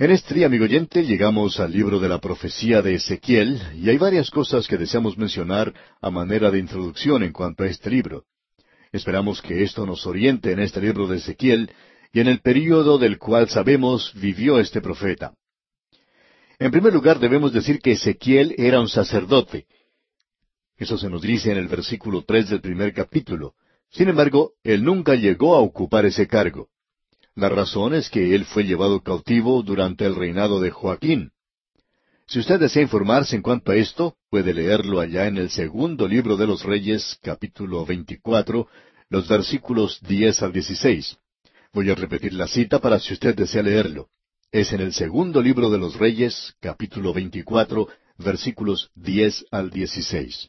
En este día, amigo oyente, llegamos al libro de la profecía de Ezequiel y hay varias cosas que deseamos mencionar a manera de introducción en cuanto a este libro. Esperamos que esto nos oriente en este libro de Ezequiel y en el período del cual sabemos vivió este profeta. En primer lugar, debemos decir que Ezequiel era un sacerdote. Eso se nos dice en el versículo tres del primer capítulo. Sin embargo, él nunca llegó a ocupar ese cargo. La razón es que él fue llevado cautivo durante el reinado de Joaquín. Si usted desea informarse en cuanto a esto, puede leerlo allá en el segundo libro de los Reyes, capítulo 24, los versículos 10 al 16. Voy a repetir la cita para si usted desea leerlo. Es en el segundo libro de los Reyes, capítulo 24, versículos 10 al 16.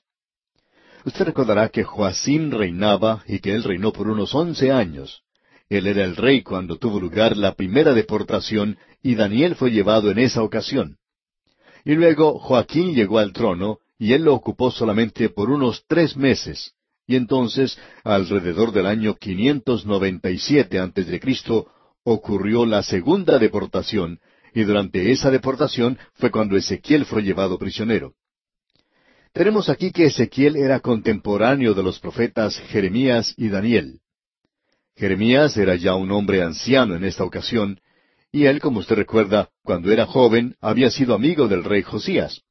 Usted recordará que Joacín reinaba y que él reinó por unos once años. Él era el rey cuando tuvo lugar la primera deportación y Daniel fue llevado en esa ocasión. Y luego Joaquín llegó al trono y él lo ocupó solamente por unos tres meses. Y entonces, alrededor del año 597 antes de Cristo, ocurrió la segunda deportación, y durante esa deportación fue cuando Ezequiel fue llevado prisionero. Tenemos aquí que Ezequiel era contemporáneo de los profetas Jeremías y Daniel. Jeremías era ya un hombre anciano en esta ocasión, y él, como usted recuerda, cuando era joven, había sido amigo del rey Josías.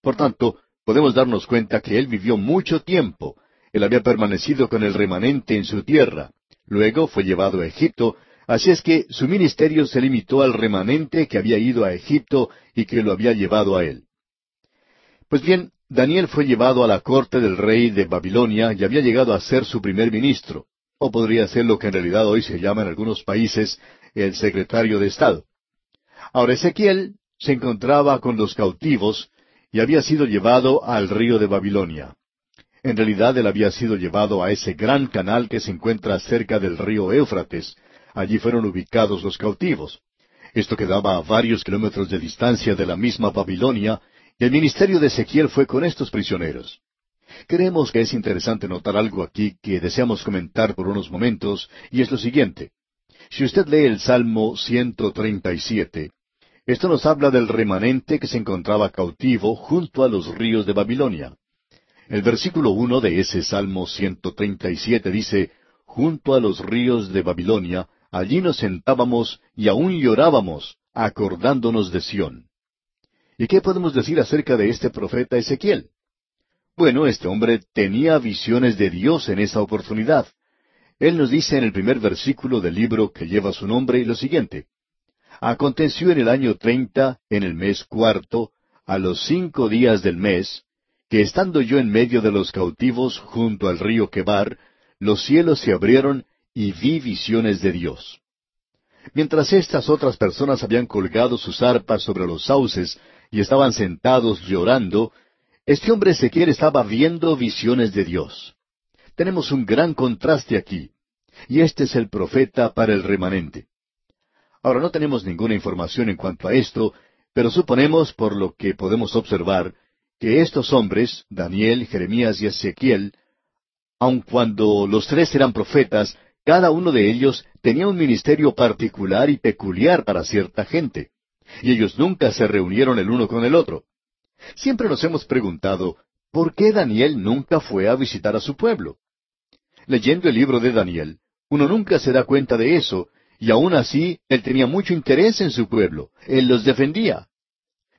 Por tanto, podemos darnos cuenta que él vivió mucho tiempo, él había permanecido con el remanente en su tierra, luego fue llevado a Egipto, así es que su ministerio se limitó al remanente que había ido a Egipto y que lo había llevado a él. Pues bien, Daniel fue llevado a la corte del rey de Babilonia y había llegado a ser su primer ministro o podría ser lo que en realidad hoy se llama en algunos países el secretario de Estado. Ahora Ezequiel se encontraba con los cautivos y había sido llevado al río de Babilonia. En realidad él había sido llevado a ese gran canal que se encuentra cerca del río Éufrates. Allí fueron ubicados los cautivos. Esto quedaba a varios kilómetros de distancia de la misma Babilonia, y el ministerio de Ezequiel fue con estos prisioneros. Creemos que es interesante notar algo aquí que deseamos comentar por unos momentos, y es lo siguiente. Si usted lee el Salmo 137, esto nos habla del remanente que se encontraba cautivo junto a los ríos de Babilonia. El versículo uno de ese Salmo 137 dice, Junto a los ríos de Babilonia, allí nos sentábamos y aún llorábamos, acordándonos de Sión. ¿Y qué podemos decir acerca de este profeta Ezequiel? Bueno, este hombre tenía visiones de Dios en esa oportunidad. Él nos dice en el primer versículo del libro que lleva su nombre lo siguiente. Aconteció en el año treinta, en el mes cuarto, a los cinco días del mes, que estando yo en medio de los cautivos junto al río Quebar, los cielos se abrieron y vi visiones de Dios. Mientras estas otras personas habían colgado sus arpas sobre los sauces y estaban sentados llorando, este hombre Ezequiel estaba viendo visiones de Dios. Tenemos un gran contraste aquí. Y este es el profeta para el remanente. Ahora no tenemos ninguna información en cuanto a esto, pero suponemos, por lo que podemos observar, que estos hombres, Daniel, Jeremías y Ezequiel, aun cuando los tres eran profetas, cada uno de ellos tenía un ministerio particular y peculiar para cierta gente. Y ellos nunca se reunieron el uno con el otro. Siempre nos hemos preguntado, ¿por qué Daniel nunca fue a visitar a su pueblo? Leyendo el libro de Daniel, uno nunca se da cuenta de eso, y aún así él tenía mucho interés en su pueblo, él los defendía.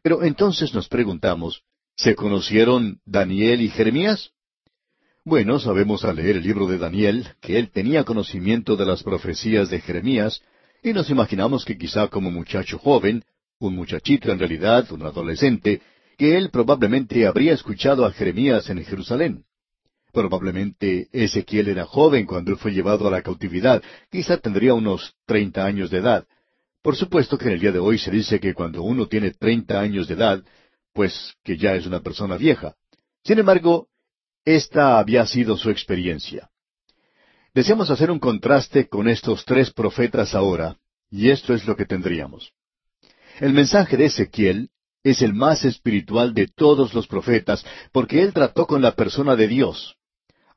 Pero entonces nos preguntamos, ¿se conocieron Daniel y Jeremías? Bueno, sabemos al leer el libro de Daniel que él tenía conocimiento de las profecías de Jeremías, y nos imaginamos que quizá como muchacho joven, un muchachito en realidad, un adolescente, que él probablemente habría escuchado a Jeremías en Jerusalén. Probablemente Ezequiel era joven cuando él fue llevado a la cautividad, quizá tendría unos treinta años de edad. Por supuesto que en el día de hoy se dice que cuando uno tiene treinta años de edad, pues que ya es una persona vieja. Sin embargo, esta había sido su experiencia. Deseamos hacer un contraste con estos tres profetas ahora, y esto es lo que tendríamos. El mensaje de Ezequiel es el más espiritual de todos los profetas, porque él trató con la persona de Dios.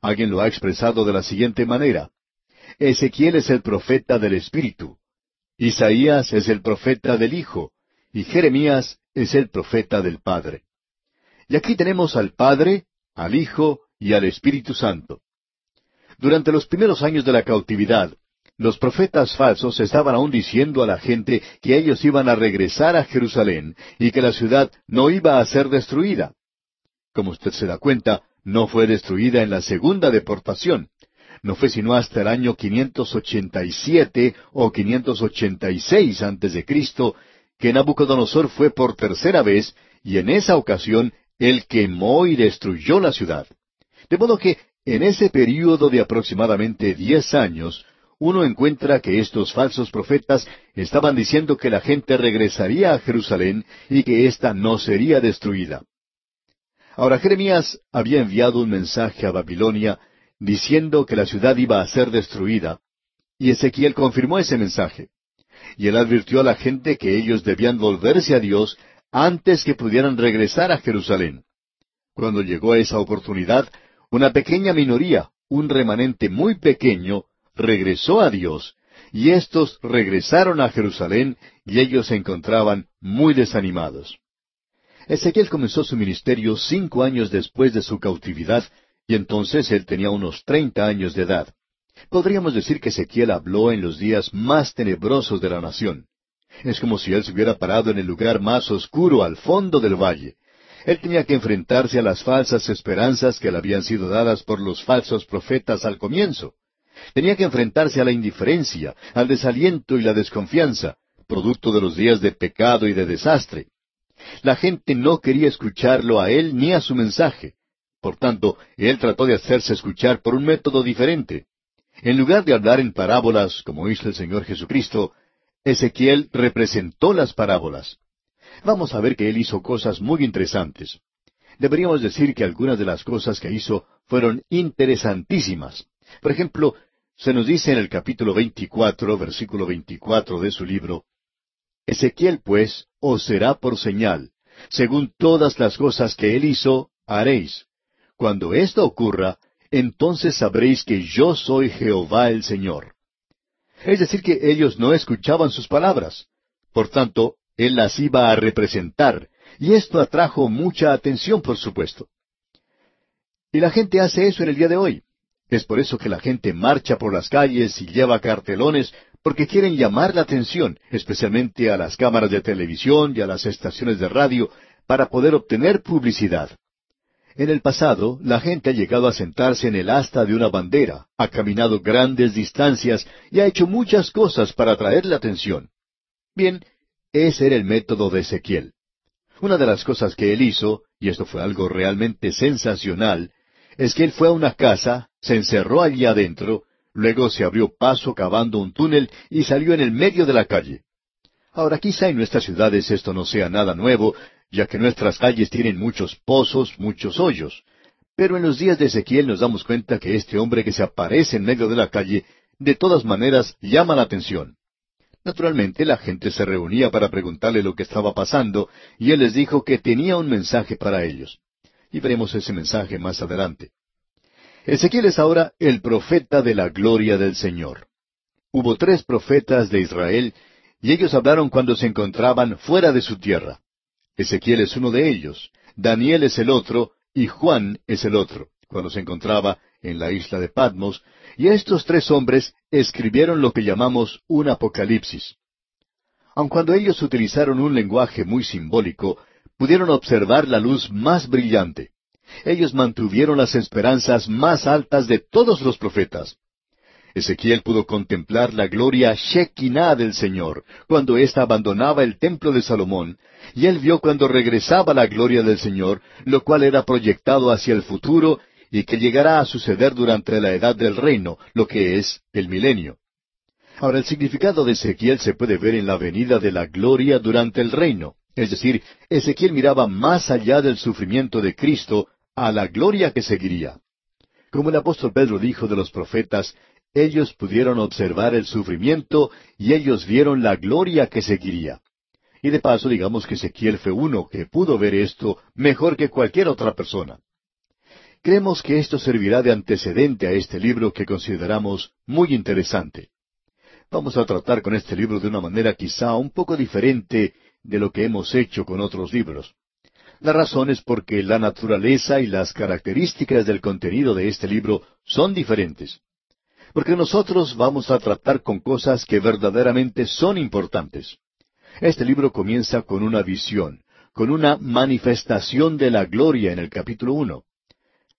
Alguien lo ha expresado de la siguiente manera. Ezequiel es el profeta del Espíritu. Isaías es el profeta del Hijo, y Jeremías es el profeta del Padre. Y aquí tenemos al Padre, al Hijo y al Espíritu Santo. Durante los primeros años de la cautividad, los profetas falsos estaban aún diciendo a la gente que ellos iban a regresar a Jerusalén y que la ciudad no iba a ser destruida. Como usted se da cuenta, no fue destruida en la segunda deportación. No fue sino hasta el año 587 o 586 antes de Cristo que Nabucodonosor fue por tercera vez y en esa ocasión él quemó y destruyó la ciudad. De modo que en ese período de aproximadamente diez años, uno encuentra que estos falsos profetas estaban diciendo que la gente regresaría a Jerusalén y que ésta no sería destruida. Ahora Jeremías había enviado un mensaje a Babilonia diciendo que la ciudad iba a ser destruida, y Ezequiel confirmó ese mensaje. Y él advirtió a la gente que ellos debían volverse a Dios antes que pudieran regresar a Jerusalén. Cuando llegó a esa oportunidad, una pequeña minoría, un remanente muy pequeño, regresó a Dios, y éstos regresaron a Jerusalén y ellos se encontraban muy desanimados. Ezequiel comenzó su ministerio cinco años después de su cautividad, y entonces él tenía unos treinta años de edad. Podríamos decir que Ezequiel habló en los días más tenebrosos de la nación. Es como si él se hubiera parado en el lugar más oscuro al fondo del valle. Él tenía que enfrentarse a las falsas esperanzas que le habían sido dadas por los falsos profetas al comienzo. Tenía que enfrentarse a la indiferencia, al desaliento y la desconfianza, producto de los días de pecado y de desastre. La gente no quería escucharlo a él ni a su mensaje. Por tanto, él trató de hacerse escuchar por un método diferente. En lugar de hablar en parábolas, como hizo el Señor Jesucristo, Ezequiel representó las parábolas. Vamos a ver que él hizo cosas muy interesantes. Deberíamos decir que algunas de las cosas que hizo fueron interesantísimas. Por ejemplo, se nos dice en el capítulo 24, versículo 24 de su libro, Ezequiel pues os será por señal, según todas las cosas que él hizo, haréis. Cuando esto ocurra, entonces sabréis que yo soy Jehová el Señor. Es decir, que ellos no escuchaban sus palabras. Por tanto, él las iba a representar, y esto atrajo mucha atención, por supuesto. Y la gente hace eso en el día de hoy. Es por eso que la gente marcha por las calles y lleva cartelones, porque quieren llamar la atención, especialmente a las cámaras de televisión y a las estaciones de radio, para poder obtener publicidad. En el pasado, la gente ha llegado a sentarse en el asta de una bandera, ha caminado grandes distancias y ha hecho muchas cosas para atraer la atención. Bien, ese era el método de Ezequiel. Una de las cosas que él hizo, y esto fue algo realmente sensacional, es que él fue a una casa, se encerró allí adentro, luego se abrió paso cavando un túnel y salió en el medio de la calle. Ahora quizá en nuestras ciudades esto no sea nada nuevo, ya que nuestras calles tienen muchos pozos, muchos hoyos. Pero en los días de Ezequiel nos damos cuenta que este hombre que se aparece en medio de la calle, de todas maneras llama la atención. Naturalmente la gente se reunía para preguntarle lo que estaba pasando, y él les dijo que tenía un mensaje para ellos y veremos ese mensaje más adelante. Ezequiel es ahora el profeta de la gloria del Señor. Hubo tres profetas de Israel, y ellos hablaron cuando se encontraban fuera de su tierra. Ezequiel es uno de ellos, Daniel es el otro, y Juan es el otro, cuando se encontraba en la isla de Patmos, y estos tres hombres escribieron lo que llamamos un apocalipsis. Aun cuando ellos utilizaron un lenguaje muy simbólico, pudieron observar la luz más brillante. Ellos mantuvieron las esperanzas más altas de todos los profetas. Ezequiel pudo contemplar la gloria Shekinah del Señor, cuando ésta abandonaba el templo de Salomón, y él vio cuando regresaba la gloria del Señor, lo cual era proyectado hacia el futuro y que llegará a suceder durante la edad del reino, lo que es el milenio. Ahora, el significado de Ezequiel se puede ver en la venida de la gloria durante el reino. Es decir, Ezequiel miraba más allá del sufrimiento de Cristo a la gloria que seguiría. Como el apóstol Pedro dijo de los profetas, ellos pudieron observar el sufrimiento y ellos vieron la gloria que seguiría. Y de paso digamos que Ezequiel fue uno que pudo ver esto mejor que cualquier otra persona. Creemos que esto servirá de antecedente a este libro que consideramos muy interesante. Vamos a tratar con este libro de una manera quizá un poco diferente de lo que hemos hecho con otros libros. La razón es porque la naturaleza y las características del contenido de este libro son diferentes. Porque nosotros vamos a tratar con cosas que verdaderamente son importantes. Este libro comienza con una visión, con una manifestación de la gloria en el capítulo uno.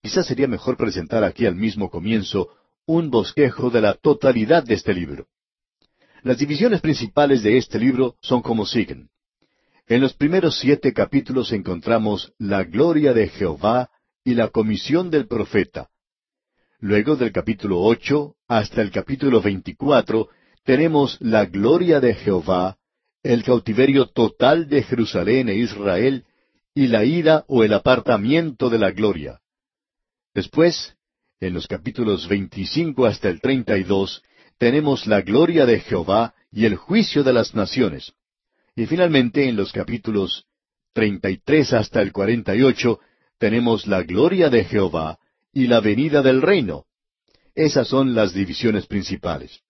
Quizás sería mejor presentar aquí al mismo comienzo un bosquejo de la totalidad de este libro. Las divisiones principales de este libro son como siguen. En los primeros siete capítulos encontramos la gloria de Jehová y la comisión del profeta. Luego del capítulo ocho hasta el capítulo veinticuatro tenemos la gloria de Jehová, el cautiverio total de Jerusalén e Israel y la ida o el apartamiento de la gloria. Después, en los capítulos veinticinco hasta el treinta y dos, tenemos la gloria de Jehová y el juicio de las naciones. Y finalmente, en los capítulos treinta y tres hasta el cuarenta y ocho, tenemos la gloria de Jehová y la venida del reino. Esas son las divisiones principales.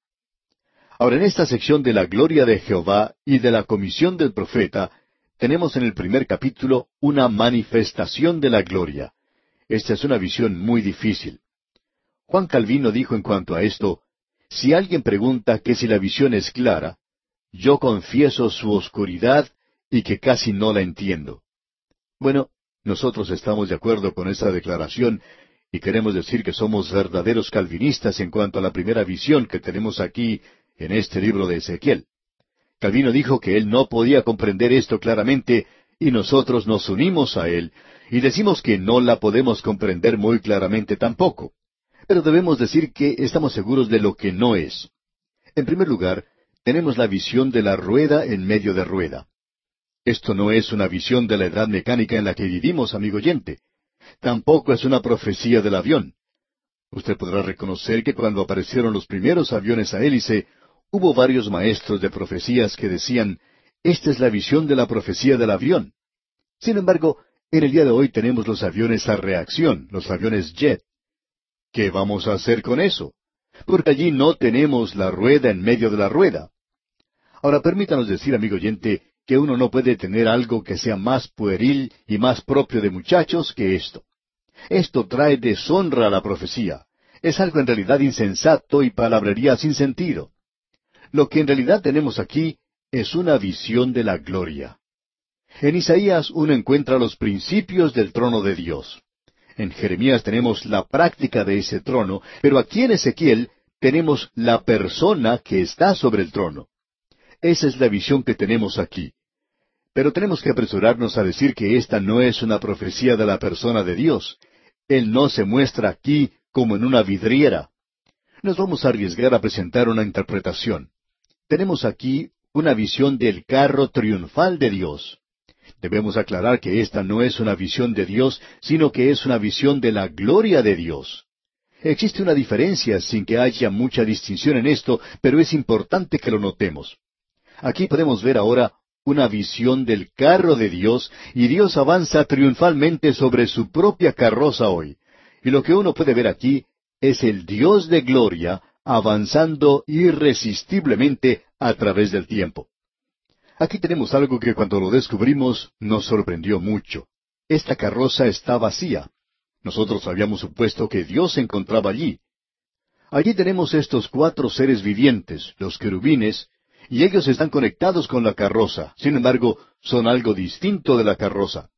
Ahora, en esta sección de la gloria de Jehová y de la comisión del profeta, tenemos en el primer capítulo una manifestación de la gloria. Esta es una visión muy difícil. Juan Calvino dijo en cuanto a esto, si alguien pregunta que si la visión es clara, yo confieso su oscuridad y que casi no la entiendo. Bueno, nosotros estamos de acuerdo con esa declaración y queremos decir que somos verdaderos calvinistas en cuanto a la primera visión que tenemos aquí en este libro de Ezequiel. Calvino dijo que él no podía comprender esto claramente y nosotros nos unimos a él y decimos que no la podemos comprender muy claramente tampoco. Pero debemos decir que estamos seguros de lo que no es. En primer lugar, tenemos la visión de la rueda en medio de rueda. Esto no es una visión de la edad mecánica en la que vivimos, amigo oyente. Tampoco es una profecía del avión. Usted podrá reconocer que cuando aparecieron los primeros aviones a hélice, hubo varios maestros de profecías que decían, esta es la visión de la profecía del avión. Sin embargo, en el día de hoy tenemos los aviones a reacción, los aviones jet. ¿Qué vamos a hacer con eso? Porque allí no tenemos la rueda en medio de la rueda. Ahora permítanos decir, amigo oyente, que uno no puede tener algo que sea más pueril y más propio de muchachos que esto. Esto trae deshonra a la profecía. Es algo en realidad insensato y palabrería sin sentido. Lo que en realidad tenemos aquí es una visión de la gloria. En Isaías uno encuentra los principios del trono de Dios. En Jeremías tenemos la práctica de ese trono, pero aquí en Ezequiel tenemos la persona que está sobre el trono. Esa es la visión que tenemos aquí. Pero tenemos que apresurarnos a decir que esta no es una profecía de la persona de Dios. Él no se muestra aquí como en una vidriera. Nos vamos a arriesgar a presentar una interpretación. Tenemos aquí una visión del carro triunfal de Dios. Debemos aclarar que esta no es una visión de Dios, sino que es una visión de la gloria de Dios. Existe una diferencia sin que haya mucha distinción en esto, pero es importante que lo notemos. Aquí podemos ver ahora una visión del carro de Dios y Dios avanza triunfalmente sobre su propia carroza hoy. Y lo que uno puede ver aquí es el Dios de gloria avanzando irresistiblemente a través del tiempo. Aquí tenemos algo que cuando lo descubrimos nos sorprendió mucho. Esta carroza está vacía. Nosotros habíamos supuesto que Dios se encontraba allí. Allí tenemos estos cuatro seres vivientes, los querubines, y ellos están conectados con la carroza. Sin embargo, son algo distinto de la carroza.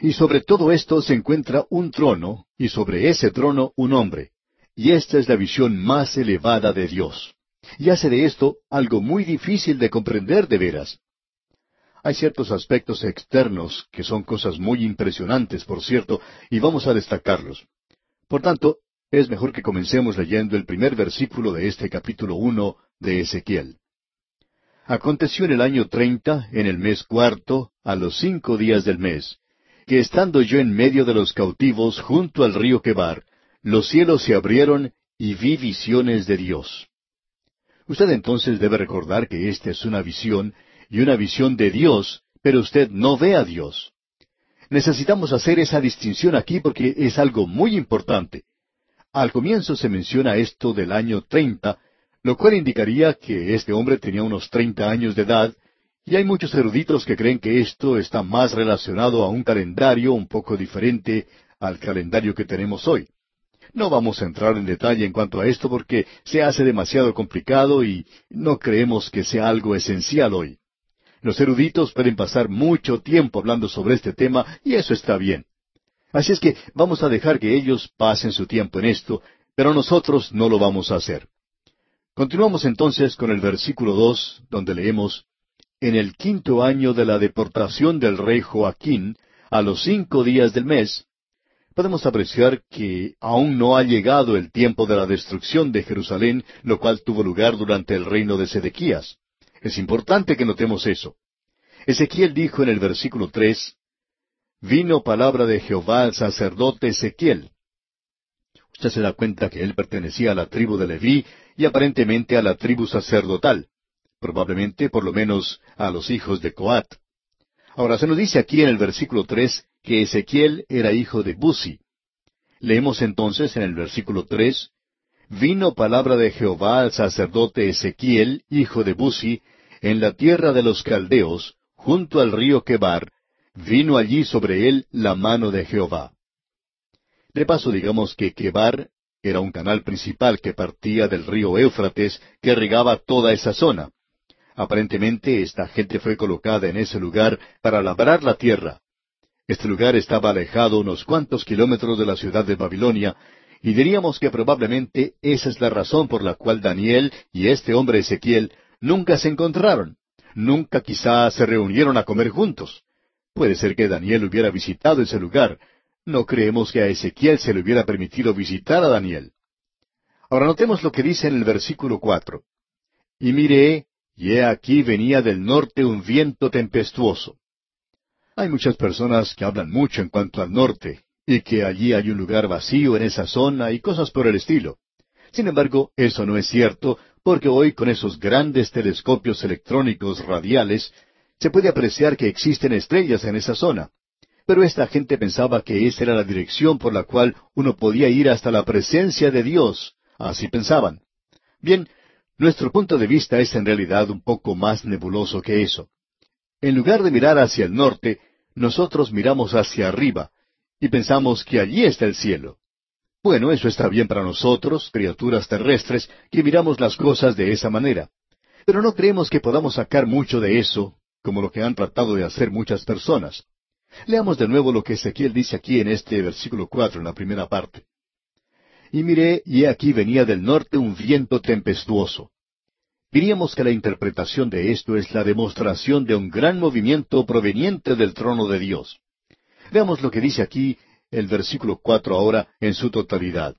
Y sobre todo esto se encuentra un trono, y sobre ese trono un hombre. Y esta es la visión más elevada de Dios. Y hace de esto algo muy difícil de comprender de veras. Hay ciertos aspectos externos que son cosas muy impresionantes, por cierto, y vamos a destacarlos. Por tanto, es mejor que comencemos leyendo el primer versículo de este capítulo uno de Ezequiel. Aconteció en el año treinta, en el mes cuarto, a los cinco días del mes, que estando yo en medio de los cautivos junto al río Quebar, los cielos se abrieron y vi visiones de Dios. Usted entonces debe recordar que esta es una visión, y una visión de Dios, pero usted no ve a Dios. Necesitamos hacer esa distinción aquí porque es algo muy importante. Al comienzo se menciona esto del año treinta, lo cual indicaría que este hombre tenía unos treinta años de edad, Y hay muchos eruditos que creen que esto está más relacionado a un calendario un poco diferente al calendario que tenemos hoy. No vamos a entrar en detalle en cuanto a esto porque se hace demasiado complicado y no creemos que sea algo esencial hoy. Los eruditos pueden pasar mucho tiempo hablando sobre este tema y eso está bien. Así es que vamos a dejar que ellos pasen su tiempo en esto, pero nosotros no lo vamos a hacer. Continuamos entonces con el versículo dos, donde leemos En el quinto año de la deportación del rey Joaquín, a los cinco días del mes, podemos apreciar que aún no ha llegado el tiempo de la destrucción de Jerusalén, lo cual tuvo lugar durante el reino de Sedequías. Es importante que notemos eso. Ezequiel dijo en el versículo tres, Vino palabra de Jehová al sacerdote Ezequiel. Usted se da cuenta que él pertenecía a la tribu de Leví y aparentemente a la tribu sacerdotal, probablemente por lo menos a los hijos de Coat. Ahora se nos dice aquí en el versículo tres que Ezequiel era hijo de Buzi. Leemos entonces en el versículo tres, Vino palabra de Jehová al sacerdote Ezequiel, hijo de Buzi, en la tierra de los caldeos, junto al río Quebar, vino allí sobre él la mano de Jehová. De paso digamos que Quebar era un canal principal que partía del río Éufrates que regaba toda esa zona. Aparentemente esta gente fue colocada en ese lugar para labrar la tierra. Este lugar estaba alejado unos cuantos kilómetros de la ciudad de Babilonia, y diríamos que probablemente esa es la razón por la cual Daniel y este hombre Ezequiel nunca se encontraron. Nunca quizá se reunieron a comer juntos. Puede ser que Daniel hubiera visitado ese lugar. No creemos que a Ezequiel se le hubiera permitido visitar a Daniel. Ahora notemos lo que dice en el versículo cuatro. Y miré, y he aquí venía del norte un viento tempestuoso. Hay muchas personas que hablan mucho en cuanto al norte, y que allí hay un lugar vacío en esa zona y cosas por el estilo. Sin embargo, eso no es cierto, porque hoy con esos grandes telescopios electrónicos radiales se puede apreciar que existen estrellas en esa zona. Pero esta gente pensaba que esa era la dirección por la cual uno podía ir hasta la presencia de Dios. Así pensaban. Bien, nuestro punto de vista es en realidad un poco más nebuloso que eso. En lugar de mirar hacia el norte, nosotros miramos hacia arriba y pensamos que allí está el cielo. Bueno, eso está bien para nosotros, criaturas terrestres, que miramos las cosas de esa manera. Pero no creemos que podamos sacar mucho de eso, como lo que han tratado de hacer muchas personas. Leamos de nuevo lo que Ezequiel dice aquí en este versículo cuatro, en la primera parte. Y miré, y aquí venía del norte un viento tempestuoso. Diríamos que la interpretación de esto es la demostración de un gran movimiento proveniente del trono de Dios. Veamos lo que dice aquí el versículo cuatro ahora en su totalidad.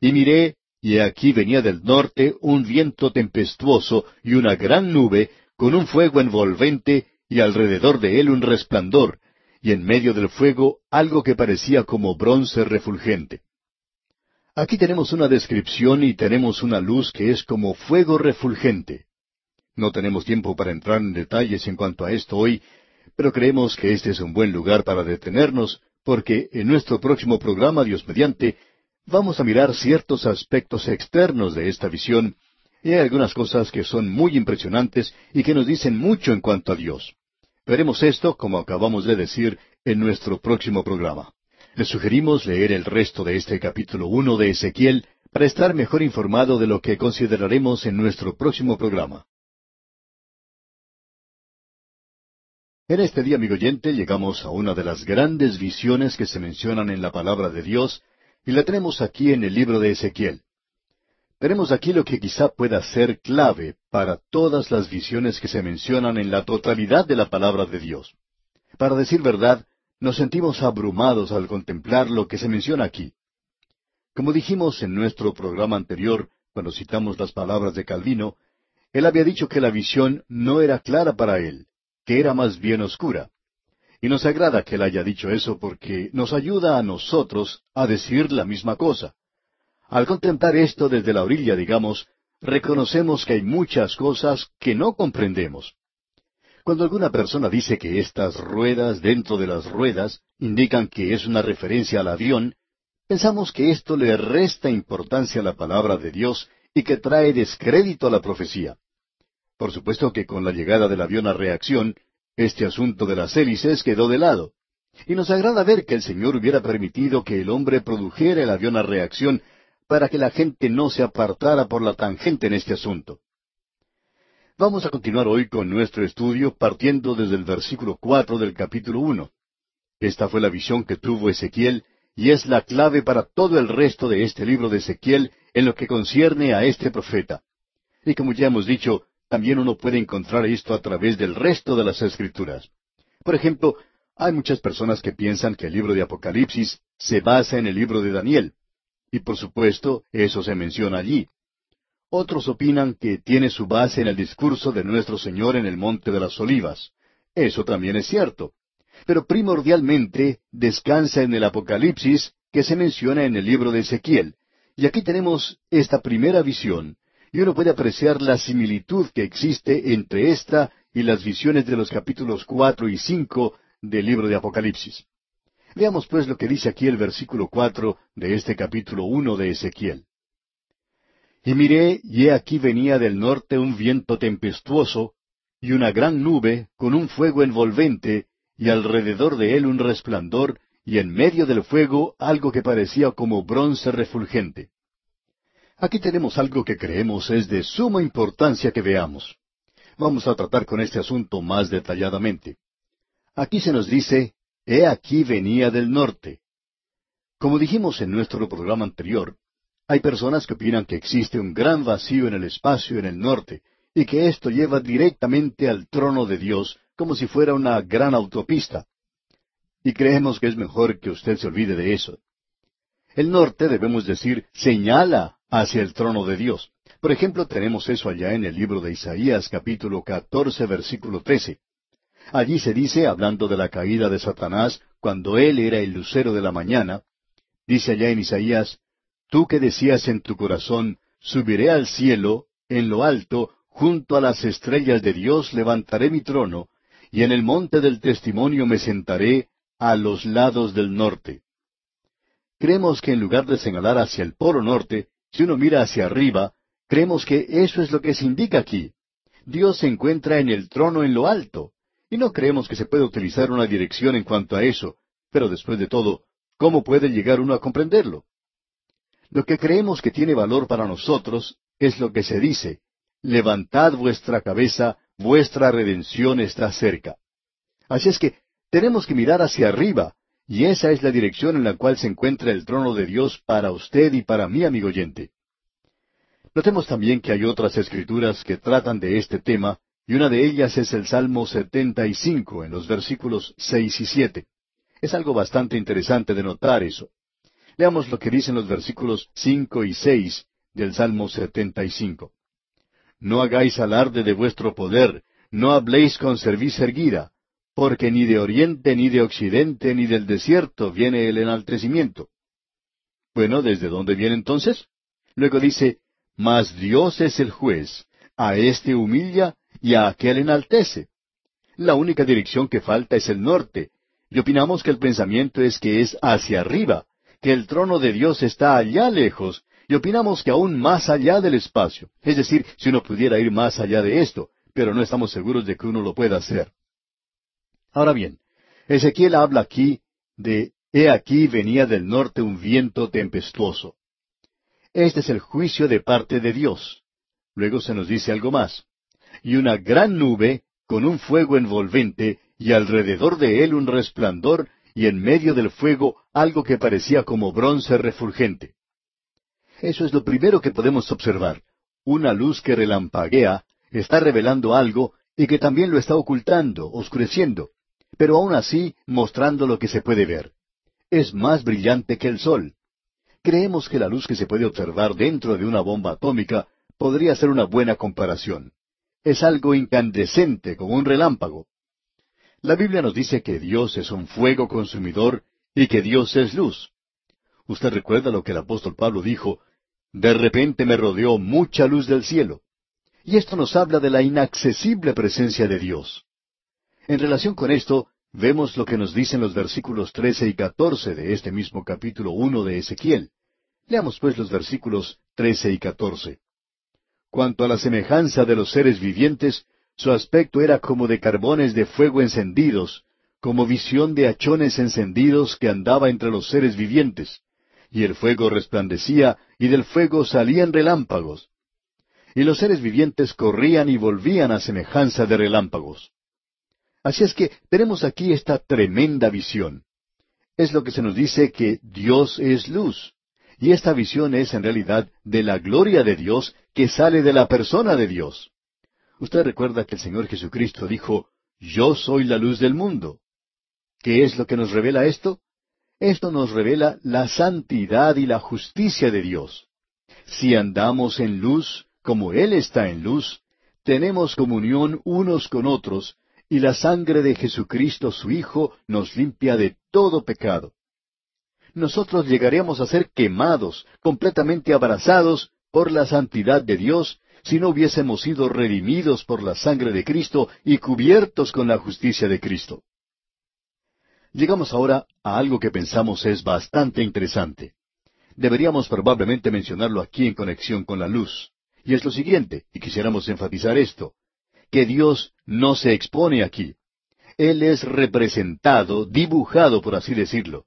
Y miré, y aquí venía del norte un viento tempestuoso y una gran nube, con un fuego envolvente, y alrededor de él un resplandor, y en medio del fuego algo que parecía como bronce refulgente. Aquí tenemos una descripción y tenemos una luz que es como fuego refulgente. No tenemos tiempo para entrar en detalles en cuanto a esto hoy, pero creemos que este es un buen lugar para detenernos porque en nuestro próximo programa, Dios mediante, vamos a mirar ciertos aspectos externos de esta visión, y hay algunas cosas que son muy impresionantes y que nos dicen mucho en cuanto a Dios. Veremos esto, como acabamos de decir, en nuestro próximo programa. Les sugerimos leer el resto de este capítulo uno de Ezequiel para estar mejor informado de lo que consideraremos en nuestro próximo programa. En este día, amigo oyente, llegamos a una de las grandes visiones que se mencionan en la palabra de Dios, y la tenemos aquí en el libro de Ezequiel. Tenemos aquí lo que quizá pueda ser clave para todas las visiones que se mencionan en la totalidad de la palabra de Dios. Para decir verdad, nos sentimos abrumados al contemplar lo que se menciona aquí. Como dijimos en nuestro programa anterior, cuando citamos las palabras de Calvino, él había dicho que la visión no era clara para él, que era más bien oscura. Y nos agrada que él haya dicho eso porque nos ayuda a nosotros a decir la misma cosa. Al contemplar esto desde la orilla, digamos, reconocemos que hay muchas cosas que no comprendemos. Cuando alguna persona dice que estas ruedas dentro de las ruedas indican que es una referencia al avión, pensamos que esto le resta importancia a la palabra de Dios y que trae descrédito a la profecía. Por supuesto que con la llegada del avión a reacción, este asunto de las hélices quedó de lado. Y nos agrada ver que el Señor hubiera permitido que el hombre produjera el avión a reacción para que la gente no se apartara por la tangente en este asunto. Vamos a continuar hoy con nuestro estudio partiendo desde el versículo cuatro del capítulo uno. Esta fue la visión que tuvo Ezequiel y es la clave para todo el resto de este libro de Ezequiel en lo que concierne a este profeta. Y como ya hemos dicho, también uno puede encontrar esto a través del resto de las escrituras. Por ejemplo, hay muchas personas que piensan que el libro de Apocalipsis se basa en el libro de Daniel. Y por supuesto, eso se menciona allí. Otros opinan que tiene su base en el discurso de nuestro Señor en el Monte de las Olivas. Eso también es cierto. Pero primordialmente descansa en el Apocalipsis que se menciona en el libro de Ezequiel. Y aquí tenemos esta primera visión, y uno puede apreciar la similitud que existe entre esta y las visiones de los capítulos cuatro y cinco del libro de Apocalipsis. Veamos pues lo que dice aquí el versículo cuatro de este capítulo uno de Ezequiel. Y miré, y he aquí venía del norte un viento tempestuoso, y una gran nube, con un fuego envolvente, y alrededor de él un resplandor, y en medio del fuego algo que parecía como bronce refulgente. Aquí tenemos algo que creemos es de suma importancia que veamos. Vamos a tratar con este asunto más detalladamente. Aquí se nos dice, He aquí venía del norte. Como dijimos en nuestro programa anterior, hay personas que opinan que existe un gran vacío en el espacio en el norte y que esto lleva directamente al trono de Dios como si fuera una gran autopista. Y creemos que es mejor que usted se olvide de eso. El norte, debemos decir, señala hacia el trono de Dios. Por ejemplo, tenemos eso allá en el libro de Isaías capítulo 14 versículo 13. Allí se dice, hablando de la caída de Satanás, cuando él era el lucero de la mañana, dice allá en Isaías, Tú que decías en tu corazón, subiré al cielo, en lo alto, junto a las estrellas de Dios levantaré mi trono, y en el monte del testimonio me sentaré a los lados del norte. Creemos que en lugar de señalar hacia el polo norte, si uno mira hacia arriba, creemos que eso es lo que se indica aquí. Dios se encuentra en el trono en lo alto, y no creemos que se pueda utilizar una dirección en cuanto a eso, pero después de todo, ¿cómo puede llegar uno a comprenderlo? Lo que creemos que tiene valor para nosotros es lo que se dice, levantad vuestra cabeza, vuestra redención está cerca. Así es que tenemos que mirar hacia arriba, y esa es la dirección en la cual se encuentra el trono de Dios para usted y para mí, amigo oyente. Notemos también que hay otras escrituras que tratan de este tema, y una de ellas es el Salmo 75 en los versículos seis y siete. Es algo bastante interesante de notar eso. Leamos lo que dicen los versículos cinco y seis del Salmo 75. No hagáis alarde de vuestro poder, no habléis con cerviz erguida, porque ni de oriente, ni de occidente, ni del desierto viene el enaltecimiento. Bueno, ¿desde dónde viene entonces? Luego dice, Mas Dios es el juez, a éste humilla y a aquel enaltece. La única dirección que falta es el norte, y opinamos que el pensamiento es que es hacia arriba, que el trono de Dios está allá lejos, y opinamos que aún más allá del espacio. Es decir, si uno pudiera ir más allá de esto, pero no estamos seguros de que uno lo pueda hacer. Ahora bien, Ezequiel habla aquí de He aquí venía del norte un viento tempestuoso. Este es el juicio de parte de Dios. Luego se nos dice algo más. Y una gran nube con un fuego envolvente y alrededor de él un resplandor y en medio del fuego algo que parecía como bronce refulgente. Eso es lo primero que podemos observar. Una luz que relampaguea está revelando algo y que también lo está ocultando, oscureciendo, pero aún así mostrando lo que se puede ver. Es más brillante que el sol. Creemos que la luz que se puede observar dentro de una bomba atómica podría ser una buena comparación. Es algo incandescente como un relámpago. La Biblia nos dice que Dios es un fuego consumidor y que Dios es luz. Usted recuerda lo que el apóstol Pablo dijo, de repente me rodeó mucha luz del cielo. Y esto nos habla de la inaccesible presencia de Dios. En relación con esto, vemos lo que nos dicen los versículos trece y catorce de este mismo capítulo uno de Ezequiel. Leamos pues los versículos trece y catorce. Cuanto a la semejanza de los seres vivientes, su aspecto era como de carbones de fuego encendidos, como visión de hachones encendidos que andaba entre los seres vivientes. Y el fuego resplandecía, y del fuego salían relámpagos. Y los seres vivientes corrían y volvían a semejanza de relámpagos. Así es que tenemos aquí esta tremenda visión. Es lo que se nos dice que Dios es luz. Y esta visión es en realidad de la gloria de Dios que sale de la persona de Dios. Usted recuerda que el Señor Jesucristo dijo, Yo soy la luz del mundo. ¿Qué es lo que nos revela esto? Esto nos revela la santidad y la justicia de Dios. Si andamos en luz, como Él está en luz, tenemos comunión unos con otros, y la sangre de Jesucristo su Hijo nos limpia de todo pecado. Nosotros llegaríamos a ser quemados, completamente abrazados por la santidad de Dios, si no hubiésemos sido redimidos por la sangre de Cristo y cubiertos con la justicia de Cristo. Llegamos ahora a algo que pensamos es bastante interesante. Deberíamos probablemente mencionarlo aquí en conexión con la luz. Y es lo siguiente, y quisiéramos enfatizar esto, que Dios no se expone aquí. Él es representado, dibujado, por así decirlo.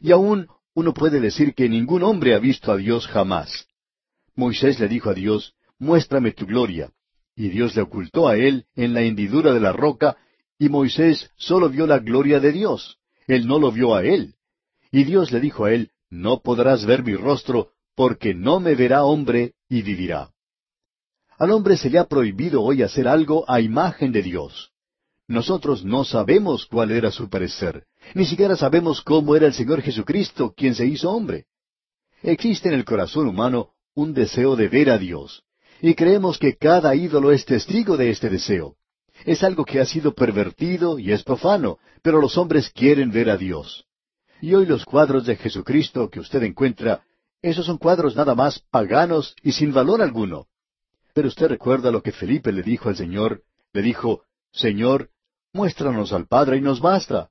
Y aún uno puede decir que ningún hombre ha visto a Dios jamás. Moisés le dijo a Dios, muéstrame tu gloria. Y Dios le ocultó a él en la hendidura de la roca, y Moisés solo vio la gloria de Dios. Él no lo vio a él. Y Dios le dijo a él, no podrás ver mi rostro, porque no me verá hombre y vivirá. Al hombre se le ha prohibido hoy hacer algo a imagen de Dios. Nosotros no sabemos cuál era su parecer, ni siquiera sabemos cómo era el Señor Jesucristo, quien se hizo hombre. Existe en el corazón humano un deseo de ver a Dios, y creemos que cada ídolo es testigo de este deseo. Es algo que ha sido pervertido y es profano, pero los hombres quieren ver a Dios. Y hoy los cuadros de Jesucristo que usted encuentra, esos son cuadros nada más paganos y sin valor alguno. Pero usted recuerda lo que Felipe le dijo al Señor, le dijo, Señor, muéstranos al Padre y nos basta.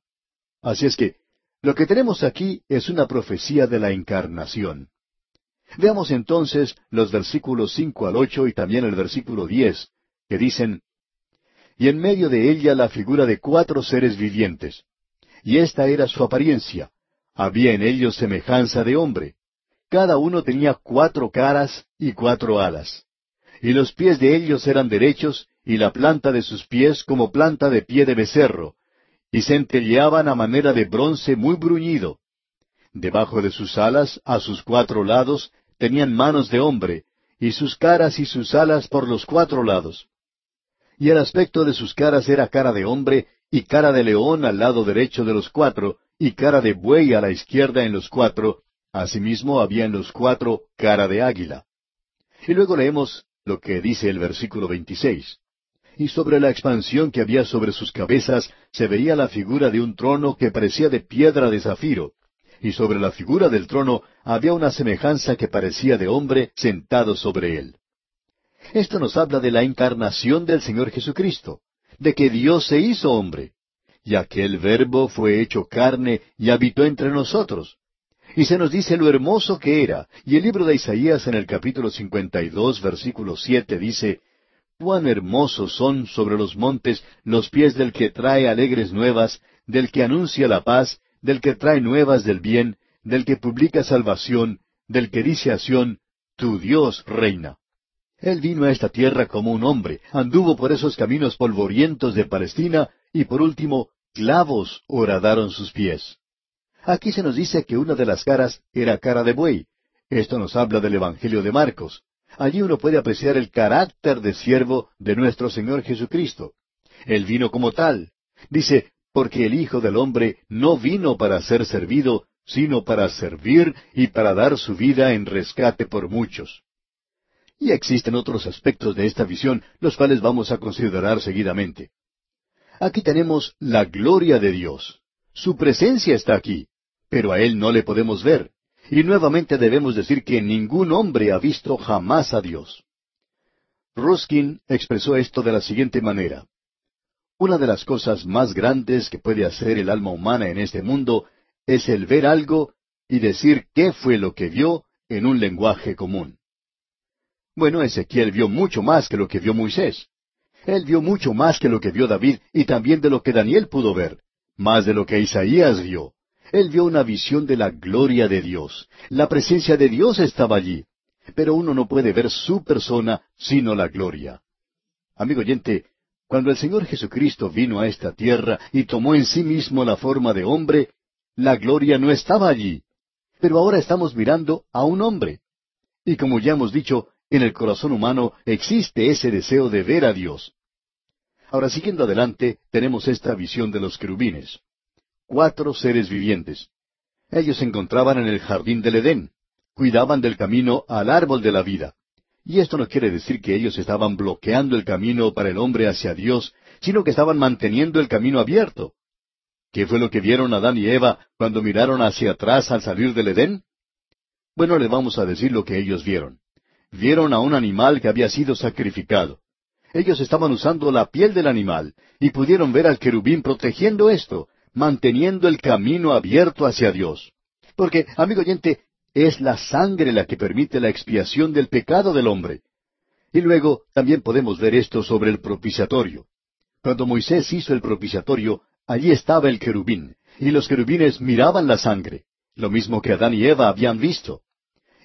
Así es que, lo que tenemos aquí es una profecía de la encarnación. Veamos entonces los versículos cinco al ocho y también el versículo diez, que dicen, Y en medio de ella la figura de cuatro seres vivientes. Y esta era su apariencia. Había en ellos semejanza de hombre. Cada uno tenía cuatro caras y cuatro alas y los pies de ellos eran derechos, y la planta de sus pies como planta de pie de becerro, y centelleaban a manera de bronce muy bruñido. Debajo de sus alas, a sus cuatro lados, tenían manos de hombre, y sus caras y sus alas por los cuatro lados. Y el aspecto de sus caras era cara de hombre, y cara de león al lado derecho de los cuatro, y cara de buey a la izquierda en los cuatro, asimismo había en los cuatro cara de águila. Y luego leemos lo que dice el versículo 26. Y sobre la expansión que había sobre sus cabezas se veía la figura de un trono que parecía de piedra de zafiro, y sobre la figura del trono había una semejanza que parecía de hombre sentado sobre él. Esto nos habla de la encarnación del Señor Jesucristo, de que Dios se hizo hombre, y aquel verbo fue hecho carne y habitó entre nosotros. Y se nos dice lo hermoso que era. Y el libro de Isaías en el capítulo 52, versículo 7 dice, Cuán hermosos son sobre los montes los pies del que trae alegres nuevas, del que anuncia la paz, del que trae nuevas del bien, del que publica salvación, del que dice a Sión, Tu Dios reina. Él vino a esta tierra como un hombre, anduvo por esos caminos polvorientos de Palestina, y por último, clavos horadaron sus pies. Aquí se nos dice que una de las caras era cara de buey. Esto nos habla del Evangelio de Marcos. Allí uno puede apreciar el carácter de siervo de nuestro Señor Jesucristo. Él vino como tal. Dice, porque el Hijo del Hombre no vino para ser servido, sino para servir y para dar su vida en rescate por muchos. Y existen otros aspectos de esta visión, los cuales vamos a considerar seguidamente. Aquí tenemos la gloria de Dios. Su presencia está aquí pero a Él no le podemos ver. Y nuevamente debemos decir que ningún hombre ha visto jamás a Dios. Ruskin expresó esto de la siguiente manera. Una de las cosas más grandes que puede hacer el alma humana en este mundo es el ver algo y decir qué fue lo que vio en un lenguaje común. Bueno, Ezequiel vio mucho más que lo que vio Moisés. Él vio mucho más que lo que vio David y también de lo que Daniel pudo ver, más de lo que Isaías vio. Él vio una visión de la gloria de Dios. La presencia de Dios estaba allí. Pero uno no puede ver su persona sino la gloria. Amigo oyente, cuando el Señor Jesucristo vino a esta tierra y tomó en sí mismo la forma de hombre, la gloria no estaba allí. Pero ahora estamos mirando a un hombre. Y como ya hemos dicho, en el corazón humano existe ese deseo de ver a Dios. Ahora, siguiendo adelante, tenemos esta visión de los querubines. Cuatro seres vivientes. Ellos se encontraban en el jardín del Edén. Cuidaban del camino al árbol de la vida. Y esto no quiere decir que ellos estaban bloqueando el camino para el hombre hacia Dios, sino que estaban manteniendo el camino abierto. ¿Qué fue lo que vieron Adán y Eva cuando miraron hacia atrás al salir del Edén? Bueno, le vamos a decir lo que ellos vieron. Vieron a un animal que había sido sacrificado. Ellos estaban usando la piel del animal y pudieron ver al querubín protegiendo esto, manteniendo el camino abierto hacia Dios. Porque, amigo oyente, es la sangre la que permite la expiación del pecado del hombre. Y luego también podemos ver esto sobre el propiciatorio. Cuando Moisés hizo el propiciatorio, allí estaba el querubín, y los querubines miraban la sangre, lo mismo que Adán y Eva habían visto.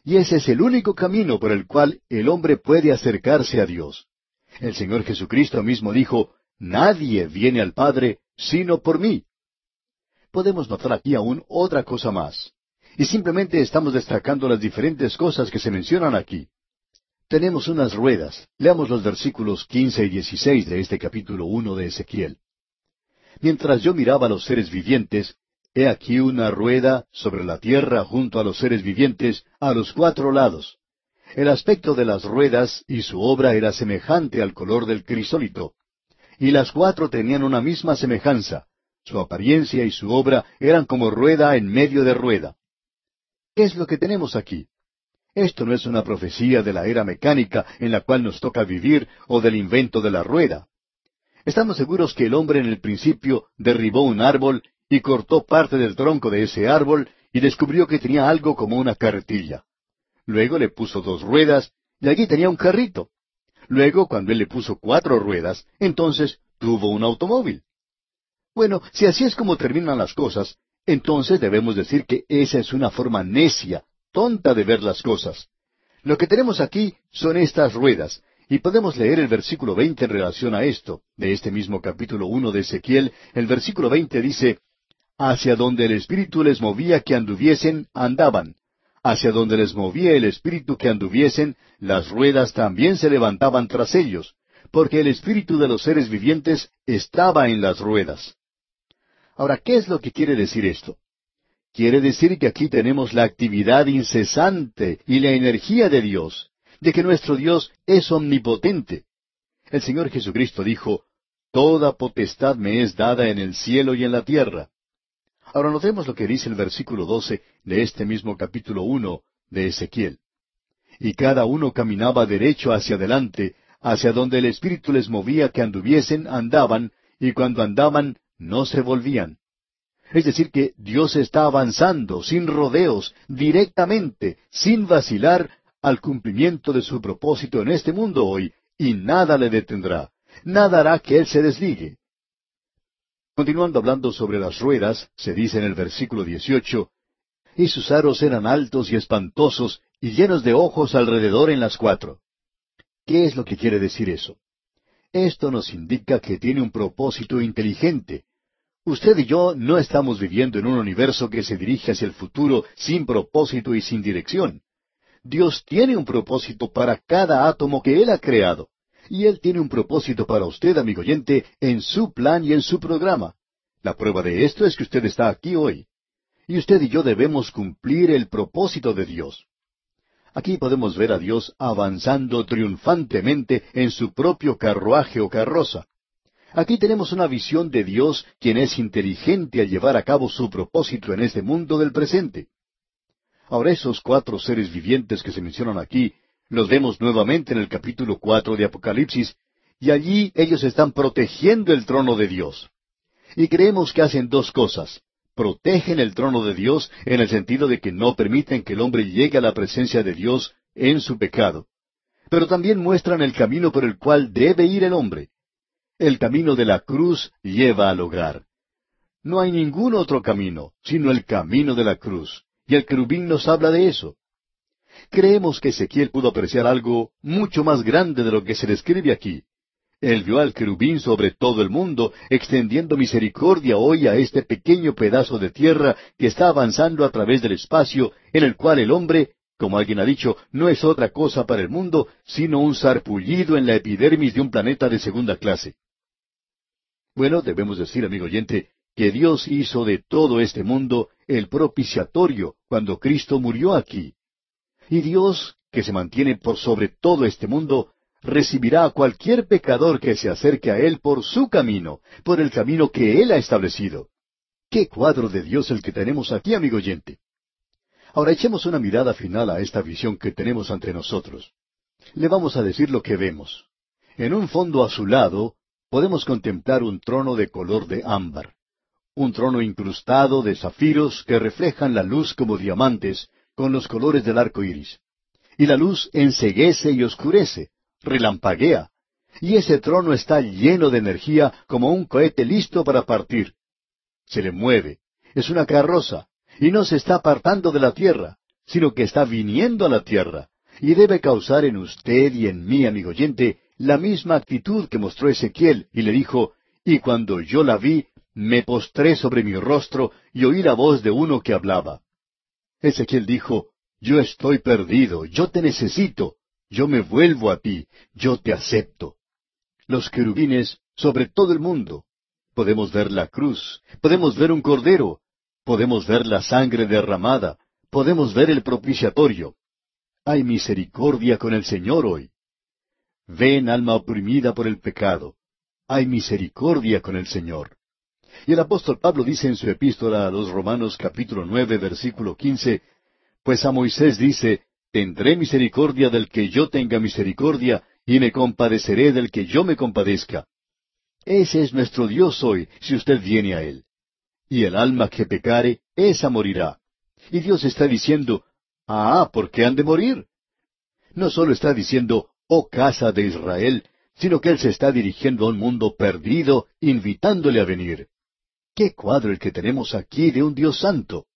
Y ese es el único camino por el cual el hombre puede acercarse a Dios. El Señor Jesucristo mismo dijo, Nadie viene al Padre sino por mí. Podemos notar aquí aún otra cosa más. Y simplemente estamos destacando las diferentes cosas que se mencionan aquí. Tenemos unas ruedas. Leamos los versículos quince y dieciséis de este capítulo uno de Ezequiel. Mientras yo miraba a los seres vivientes, he aquí una rueda sobre la tierra junto a los seres vivientes a los cuatro lados. El aspecto de las ruedas y su obra era semejante al color del crisólito. Y las cuatro tenían una misma semejanza. Su apariencia y su obra eran como rueda en medio de rueda. ¿Qué es lo que tenemos aquí? Esto no es una profecía de la era mecánica en la cual nos toca vivir o del invento de la rueda. Estamos seguros que el hombre en el principio derribó un árbol y cortó parte del tronco de ese árbol y descubrió que tenía algo como una carretilla. Luego le puso dos ruedas y allí tenía un carrito. Luego, cuando él le puso cuatro ruedas, entonces tuvo un automóvil. Bueno, si así es como terminan las cosas, entonces debemos decir que esa es una forma necia, tonta de ver las cosas. Lo que tenemos aquí son estas ruedas, y podemos leer el versículo veinte en relación a esto, de este mismo capítulo uno de Ezequiel, el versículo veinte dice, Hacia donde el Espíritu les movía que anduviesen, andaban. Hacia donde les movía el Espíritu que anduviesen, las ruedas también se levantaban tras ellos, porque el Espíritu de los seres vivientes estaba en las ruedas. Ahora, ¿qué es lo que quiere decir esto? Quiere decir que aquí tenemos la actividad incesante y la energía de Dios, de que nuestro Dios es omnipotente. El Señor Jesucristo dijo, Toda potestad me es dada en el cielo y en la tierra. Ahora notemos lo que dice el versículo doce de este mismo capítulo uno de Ezequiel. Y cada uno caminaba derecho hacia adelante, hacia donde el Espíritu les movía que anduviesen, andaban, y cuando andaban, no se volvían. Es decir, que Dios está avanzando sin rodeos, directamente, sin vacilar, al cumplimiento de su propósito en este mundo hoy, y nada le detendrá, nada hará que Él se desligue. Continuando hablando sobre las ruedas, se dice en el versículo 18, y sus aros eran altos y espantosos y llenos de ojos alrededor en las cuatro. ¿Qué es lo que quiere decir eso? Esto nos indica que tiene un propósito inteligente, Usted y yo no estamos viviendo en un universo que se dirige hacia el futuro sin propósito y sin dirección. Dios tiene un propósito para cada átomo que Él ha creado. Y Él tiene un propósito para usted, amigo oyente, en su plan y en su programa. La prueba de esto es que usted está aquí hoy. Y usted y yo debemos cumplir el propósito de Dios. Aquí podemos ver a Dios avanzando triunfantemente en su propio carruaje o carroza. Aquí tenemos una visión de Dios quien es inteligente al llevar a cabo su propósito en este mundo del presente. Ahora esos cuatro seres vivientes que se mencionan aquí, los vemos nuevamente en el capítulo cuatro de Apocalipsis, y allí ellos están protegiendo el trono de Dios. Y creemos que hacen dos cosas. Protegen el trono de Dios en el sentido de que no permiten que el hombre llegue a la presencia de Dios en su pecado. pero también muestran el camino por el cual debe ir el hombre. El camino de la cruz lleva al hogar. No hay ningún otro camino, sino el camino de la cruz, y el querubín nos habla de eso. Creemos que Ezequiel pudo apreciar algo mucho más grande de lo que se describe aquí. Él vio al querubín sobre todo el mundo, extendiendo misericordia hoy a este pequeño pedazo de tierra que está avanzando a través del espacio, en el cual el hombre, como alguien ha dicho, no es otra cosa para el mundo, sino un sarpullido en la epidermis de un planeta de segunda clase. Bueno, debemos decir, amigo oyente, que Dios hizo de todo este mundo el propiciatorio cuando Cristo murió aquí. Y Dios, que se mantiene por sobre todo este mundo, recibirá a cualquier pecador que se acerque a Él por su camino, por el camino que Él ha establecido. ¡Qué cuadro de Dios el que tenemos aquí, amigo oyente! Ahora echemos una mirada final a esta visión que tenemos ante nosotros. Le vamos a decir lo que vemos. En un fondo azulado podemos contemplar un trono de color de ámbar, un trono incrustado de zafiros que reflejan la luz como diamantes con los colores del arco iris. Y la luz enseguece y oscurece, relampaguea, y ese trono está lleno de energía como un cohete listo para partir. Se le mueve, es una carroza, y no se está apartando de la tierra, sino que está viniendo a la tierra, y debe causar en usted y en mí, amigo oyente, la misma actitud que mostró Ezequiel, y le dijo, y cuando yo la vi, me postré sobre mi rostro y oí la voz de uno que hablaba. Ezequiel dijo, Yo estoy perdido, yo te necesito, yo me vuelvo a ti, yo te acepto. Los querubines sobre todo el mundo. Podemos ver la cruz, podemos ver un cordero, podemos ver la sangre derramada, podemos ver el propiciatorio. Hay misericordia con el Señor hoy. Ven, alma oprimida por el pecado. Hay misericordia con el Señor. Y el apóstol Pablo dice en su epístola a los Romanos capítulo nueve versículo quince, Pues a Moisés dice, Tendré misericordia del que yo tenga misericordia, y me compadeceré del que yo me compadezca. Ese es nuestro Dios hoy, si usted viene a Él. Y el alma que pecare, esa morirá. Y Dios está diciendo, ah, ¿por qué han de morir? No solo está diciendo, oh casa de Israel, sino que Él se está dirigiendo a un mundo perdido, invitándole a venir. ¡Qué cuadro el que tenemos aquí de un Dios santo!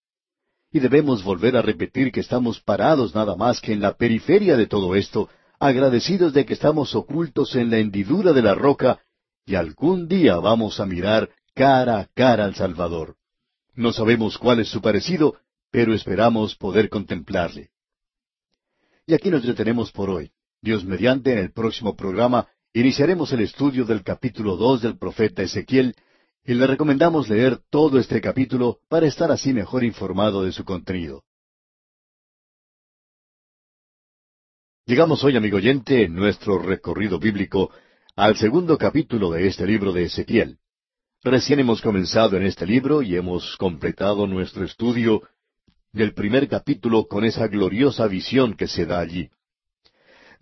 Y debemos volver a repetir que estamos parados nada más que en la periferia de todo esto, agradecidos de que estamos ocultos en la hendidura de la roca, y algún día vamos a mirar cara a cara al Salvador. No sabemos cuál es su parecido, pero esperamos poder contemplarle. Y aquí nos detenemos por hoy. Dios mediante, en el próximo programa, iniciaremos el estudio del capítulo dos del profeta Ezequiel, y le recomendamos leer todo este capítulo para estar así mejor informado de su contenido. Llegamos hoy, amigo oyente, en nuestro recorrido bíblico al segundo capítulo de este libro de Ezequiel. Recién hemos comenzado en este libro y hemos completado nuestro estudio del primer capítulo con esa gloriosa visión que se da allí.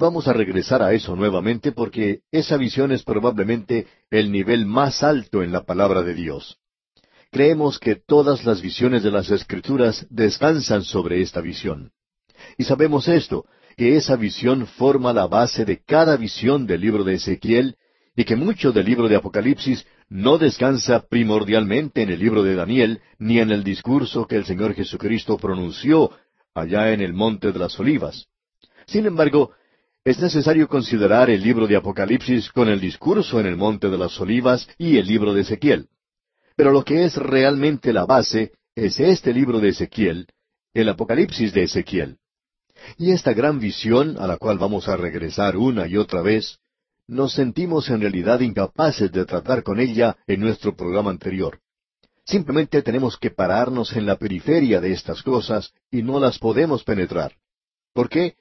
Vamos a regresar a eso nuevamente porque esa visión es probablemente el nivel más alto en la palabra de Dios. Creemos que todas las visiones de las Escrituras descansan sobre esta visión. Y sabemos esto, que esa visión forma la base de cada visión del libro de Ezequiel y que mucho del libro de Apocalipsis no descansa primordialmente en el libro de Daniel ni en el discurso que el Señor Jesucristo pronunció allá en el Monte de las Olivas. Sin embargo, es necesario considerar el libro de Apocalipsis con el discurso en el Monte de las Olivas y el libro de Ezequiel. Pero lo que es realmente la base es este libro de Ezequiel, el Apocalipsis de Ezequiel. Y esta gran visión, a la cual vamos a regresar una y otra vez, nos sentimos en realidad incapaces de tratar con ella en nuestro programa anterior. Simplemente tenemos que pararnos en la periferia de estas cosas y no las podemos penetrar. ¿Por qué?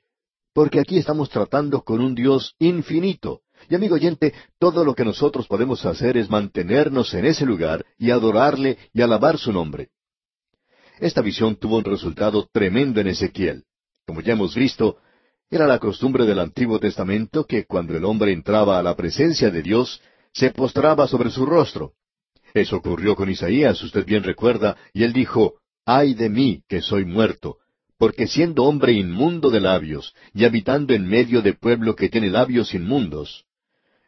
Porque aquí estamos tratando con un Dios infinito. Y amigo oyente, todo lo que nosotros podemos hacer es mantenernos en ese lugar y adorarle y alabar su nombre. Esta visión tuvo un resultado tremendo en Ezequiel. Como ya hemos visto, era la costumbre del Antiguo Testamento que cuando el hombre entraba a la presencia de Dios, se postraba sobre su rostro. Eso ocurrió con Isaías, usted bien recuerda, y él dijo, ay de mí, que soy muerto, porque siendo hombre inmundo de labios, y habitando en medio de pueblo que tiene labios inmundos.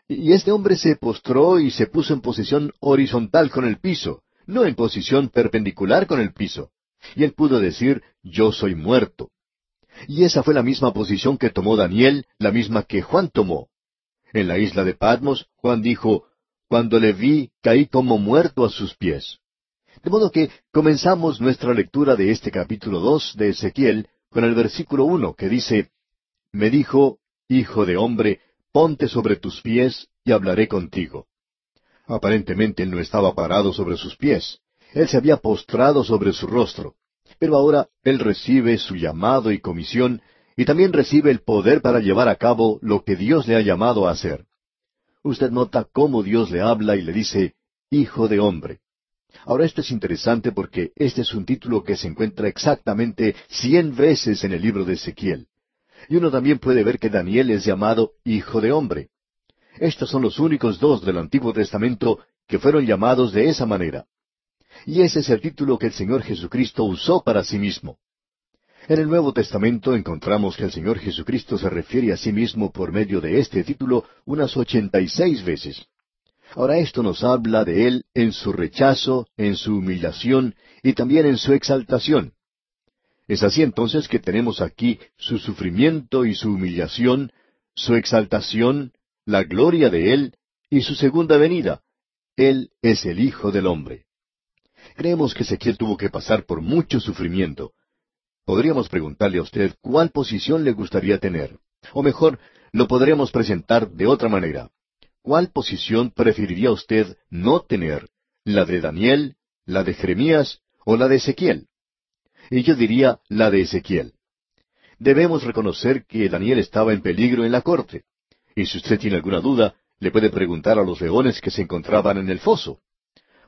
Y este hombre se postró y se puso en posición horizontal con el piso, no en posición perpendicular con el piso. Y él pudo decir, yo soy muerto. Y esa fue la misma posición que tomó Daniel, la misma que Juan tomó. En la isla de Patmos, Juan dijo, Cuando le vi, caí como muerto a sus pies. De modo que comenzamos nuestra lectura de este capítulo dos de Ezequiel con el versículo uno que dice, Me dijo, Hijo de hombre, ponte sobre tus pies y hablaré contigo. Aparentemente él no estaba parado sobre sus pies, él se había postrado sobre su rostro, pero ahora él recibe su llamado y comisión y también recibe el poder para llevar a cabo lo que Dios le ha llamado a hacer. Usted nota cómo Dios le habla y le dice, Hijo de hombre. Ahora esto es interesante porque este es un título que se encuentra exactamente cien veces en el libro de Ezequiel. Y uno también puede ver que Daniel es llamado Hijo de hombre. Estos son los únicos dos del Antiguo Testamento que fueron llamados de esa manera. Y ese es el título que el Señor Jesucristo usó para sí mismo. En el Nuevo Testamento encontramos que el Señor Jesucristo se refiere a sí mismo por medio de este título unas ochenta y seis veces. Ahora esto nos habla de Él en su rechazo, en su humillación y también en su exaltación. Es así entonces que tenemos aquí su sufrimiento y su humillación, su exaltación, la gloria de Él y su segunda venida. Él es el Hijo del Hombre. Creemos que Ezequiel tuvo que pasar por mucho sufrimiento. Podríamos preguntarle a usted cuál posición le gustaría tener. O mejor, lo podríamos presentar de otra manera. ¿Cuál posición preferiría usted no tener? ¿La de Daniel, la de Jeremías o la de Ezequiel? Y yo diría la de Ezequiel. Debemos reconocer que Daniel estaba en peligro en la corte. Y si usted tiene alguna duda, le puede preguntar a los leones que se encontraban en el foso.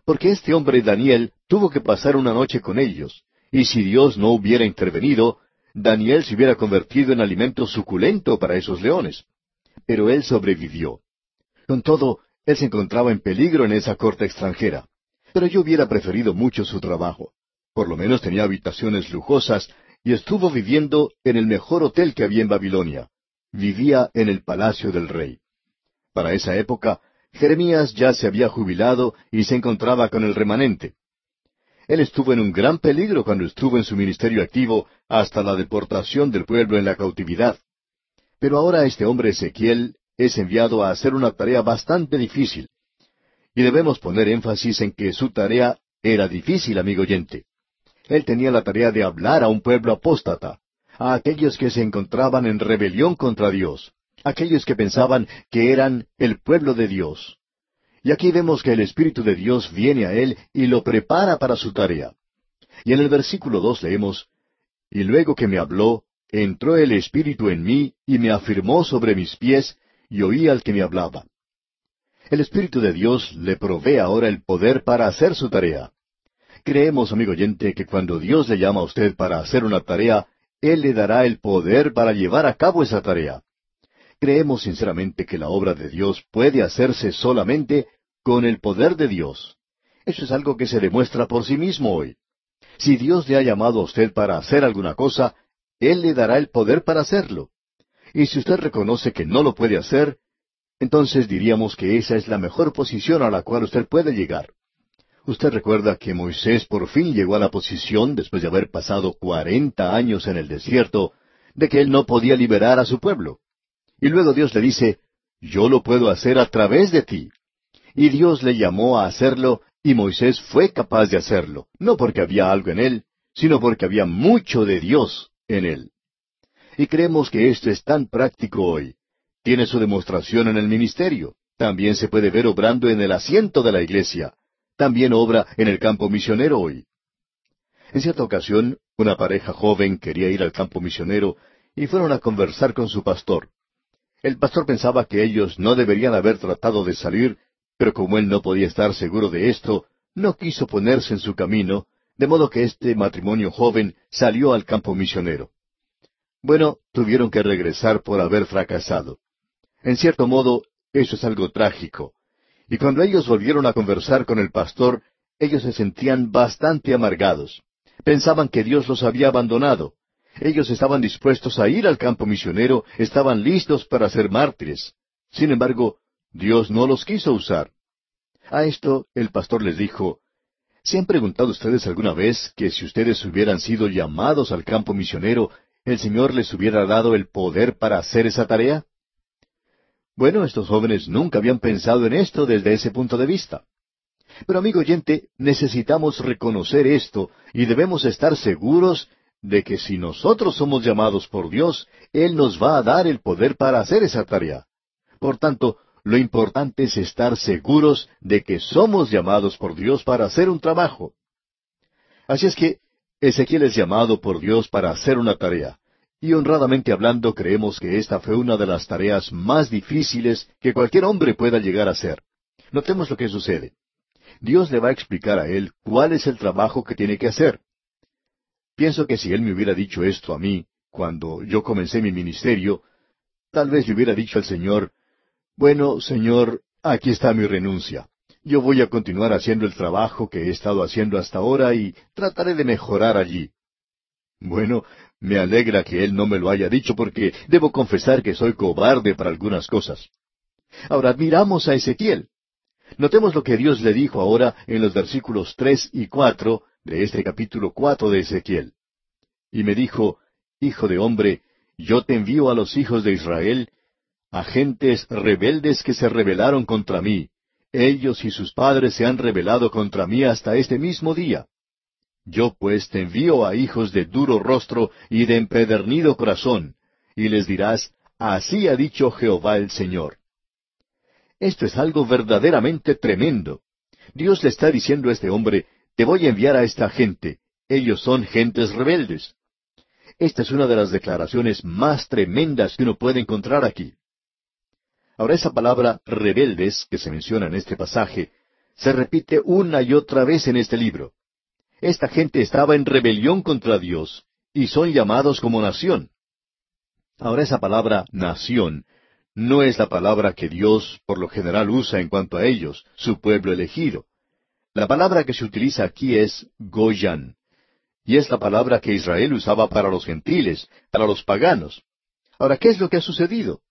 Porque este hombre Daniel tuvo que pasar una noche con ellos, y si Dios no hubiera intervenido, Daniel se hubiera convertido en alimento suculento para esos leones. Pero él sobrevivió. Con todo, él se encontraba en peligro en esa corte extranjera. Pero yo hubiera preferido mucho su trabajo. Por lo menos tenía habitaciones lujosas y estuvo viviendo en el mejor hotel que había en Babilonia. Vivía en el palacio del rey. Para esa época, Jeremías ya se había jubilado y se encontraba con el remanente. Él estuvo en un gran peligro cuando estuvo en su ministerio activo hasta la deportación del pueblo en la cautividad. Pero ahora este hombre Ezequiel es enviado a hacer una tarea bastante difícil. Y debemos poner énfasis en que su tarea era difícil, amigo oyente. Él tenía la tarea de hablar a un pueblo apóstata, a aquellos que se encontraban en rebelión contra Dios, aquellos que pensaban que eran el pueblo de Dios. Y aquí vemos que el Espíritu de Dios viene a él y lo prepara para su tarea. Y en el versículo dos leemos, Y luego que me habló, entró el Espíritu en mí y me afirmó sobre mis pies y oí al que me hablaba. El Espíritu de Dios le provee ahora el poder para hacer su tarea. Creemos, amigo oyente, que cuando Dios le llama a usted para hacer una tarea, Él le dará el poder para llevar a cabo esa tarea. Creemos sinceramente que la obra de Dios puede hacerse solamente con el poder de Dios. Eso es algo que se demuestra por sí mismo hoy. Si Dios le ha llamado a usted para hacer alguna cosa, Él le dará el poder para hacerlo. Y si usted reconoce que no lo puede hacer, entonces diríamos que esa es la mejor posición a la cual usted puede llegar. Usted recuerda que Moisés por fin llegó a la posición, después de haber pasado cuarenta años en el desierto, de que él no podía liberar a su pueblo. Y luego Dios le dice, yo lo puedo hacer a través de ti. Y Dios le llamó a hacerlo, y Moisés fue capaz de hacerlo, no porque había algo en él, sino porque había mucho de Dios en él. Y creemos que esto es tan práctico hoy. Tiene su demostración en el ministerio. También se puede ver obrando en el asiento de la iglesia. También obra en el campo misionero hoy. En cierta ocasión, una pareja joven quería ir al campo misionero y fueron a conversar con su pastor. El pastor pensaba que ellos no deberían haber tratado de salir, pero como él no podía estar seguro de esto, no quiso ponerse en su camino, de modo que este matrimonio joven salió al campo misionero. Bueno, tuvieron que regresar por haber fracasado. En cierto modo, eso es algo trágico. Y cuando ellos volvieron a conversar con el pastor, ellos se sentían bastante amargados. Pensaban que Dios los había abandonado. Ellos estaban dispuestos a ir al campo misionero, estaban listos para ser mártires. Sin embargo, Dios no los quiso usar. A esto el pastor les dijo, ¿Se han preguntado ustedes alguna vez que si ustedes hubieran sido llamados al campo misionero, el Señor les hubiera dado el poder para hacer esa tarea? Bueno, estos jóvenes nunca habían pensado en esto desde ese punto de vista. Pero amigo oyente, necesitamos reconocer esto y debemos estar seguros de que si nosotros somos llamados por Dios, Él nos va a dar el poder para hacer esa tarea. Por tanto, lo importante es estar seguros de que somos llamados por Dios para hacer un trabajo. Así es que Ezequiel es llamado por Dios para hacer una tarea. Y honradamente hablando, creemos que esta fue una de las tareas más difíciles que cualquier hombre pueda llegar a hacer. Notemos lo que sucede. Dios le va a explicar a él cuál es el trabajo que tiene que hacer. Pienso que si él me hubiera dicho esto a mí, cuando yo comencé mi ministerio, tal vez le hubiera dicho al Señor, bueno, Señor, aquí está mi renuncia. Yo voy a continuar haciendo el trabajo que he estado haciendo hasta ahora y trataré de mejorar allí. Bueno, me alegra que Él no me lo haya dicho porque debo confesar que soy cobarde para algunas cosas. Ahora admiramos a Ezequiel. Notemos lo que Dios le dijo ahora en los versículos tres y cuatro de este capítulo cuatro de Ezequiel. Y me dijo, Hijo de hombre, yo te envío a los hijos de Israel, agentes rebeldes que se rebelaron contra mí. Ellos y sus padres se han rebelado contra mí hasta este mismo día. Yo pues te envío a hijos de duro rostro y de empedernido corazón, y les dirás, Así ha dicho Jehová el Señor. Esto es algo verdaderamente tremendo. Dios le está diciendo a este hombre, te voy a enviar a esta gente. Ellos son gentes rebeldes. Esta es una de las declaraciones más tremendas que uno puede encontrar aquí. Ahora esa palabra rebeldes que se menciona en este pasaje se repite una y otra vez en este libro. Esta gente estaba en rebelión contra Dios y son llamados como nación. Ahora esa palabra nación no es la palabra que Dios por lo general usa en cuanto a ellos, su pueblo elegido. La palabra que se utiliza aquí es Goyan, y es la palabra que Israel usaba para los gentiles, para los paganos. Ahora, ¿qué es lo que ha sucedido?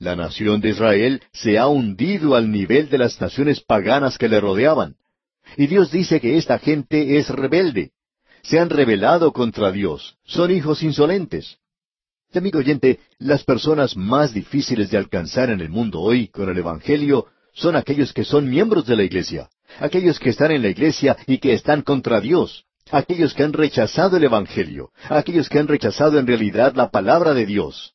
La nación de Israel se ha hundido al nivel de las naciones paganas que le rodeaban. Y Dios dice que esta gente es rebelde. Se han rebelado contra Dios. Son hijos insolentes. Amigo oyente, las personas más difíciles de alcanzar en el mundo hoy con el Evangelio son aquellos que son miembros de la iglesia, aquellos que están en la iglesia y que están contra Dios, aquellos que han rechazado el Evangelio, aquellos que han rechazado en realidad la palabra de Dios.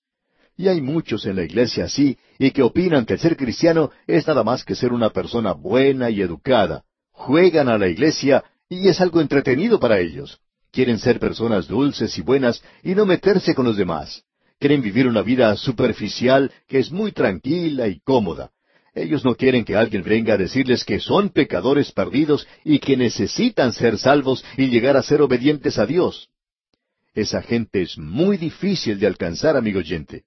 Y hay muchos en la iglesia así, y que opinan que ser cristiano es nada más que ser una persona buena y educada. Juegan a la iglesia y es algo entretenido para ellos. Quieren ser personas dulces y buenas y no meterse con los demás. Quieren vivir una vida superficial que es muy tranquila y cómoda. Ellos no quieren que alguien venga a decirles que son pecadores perdidos y que necesitan ser salvos y llegar a ser obedientes a Dios. Esa gente es muy difícil de alcanzar, amigo oyente.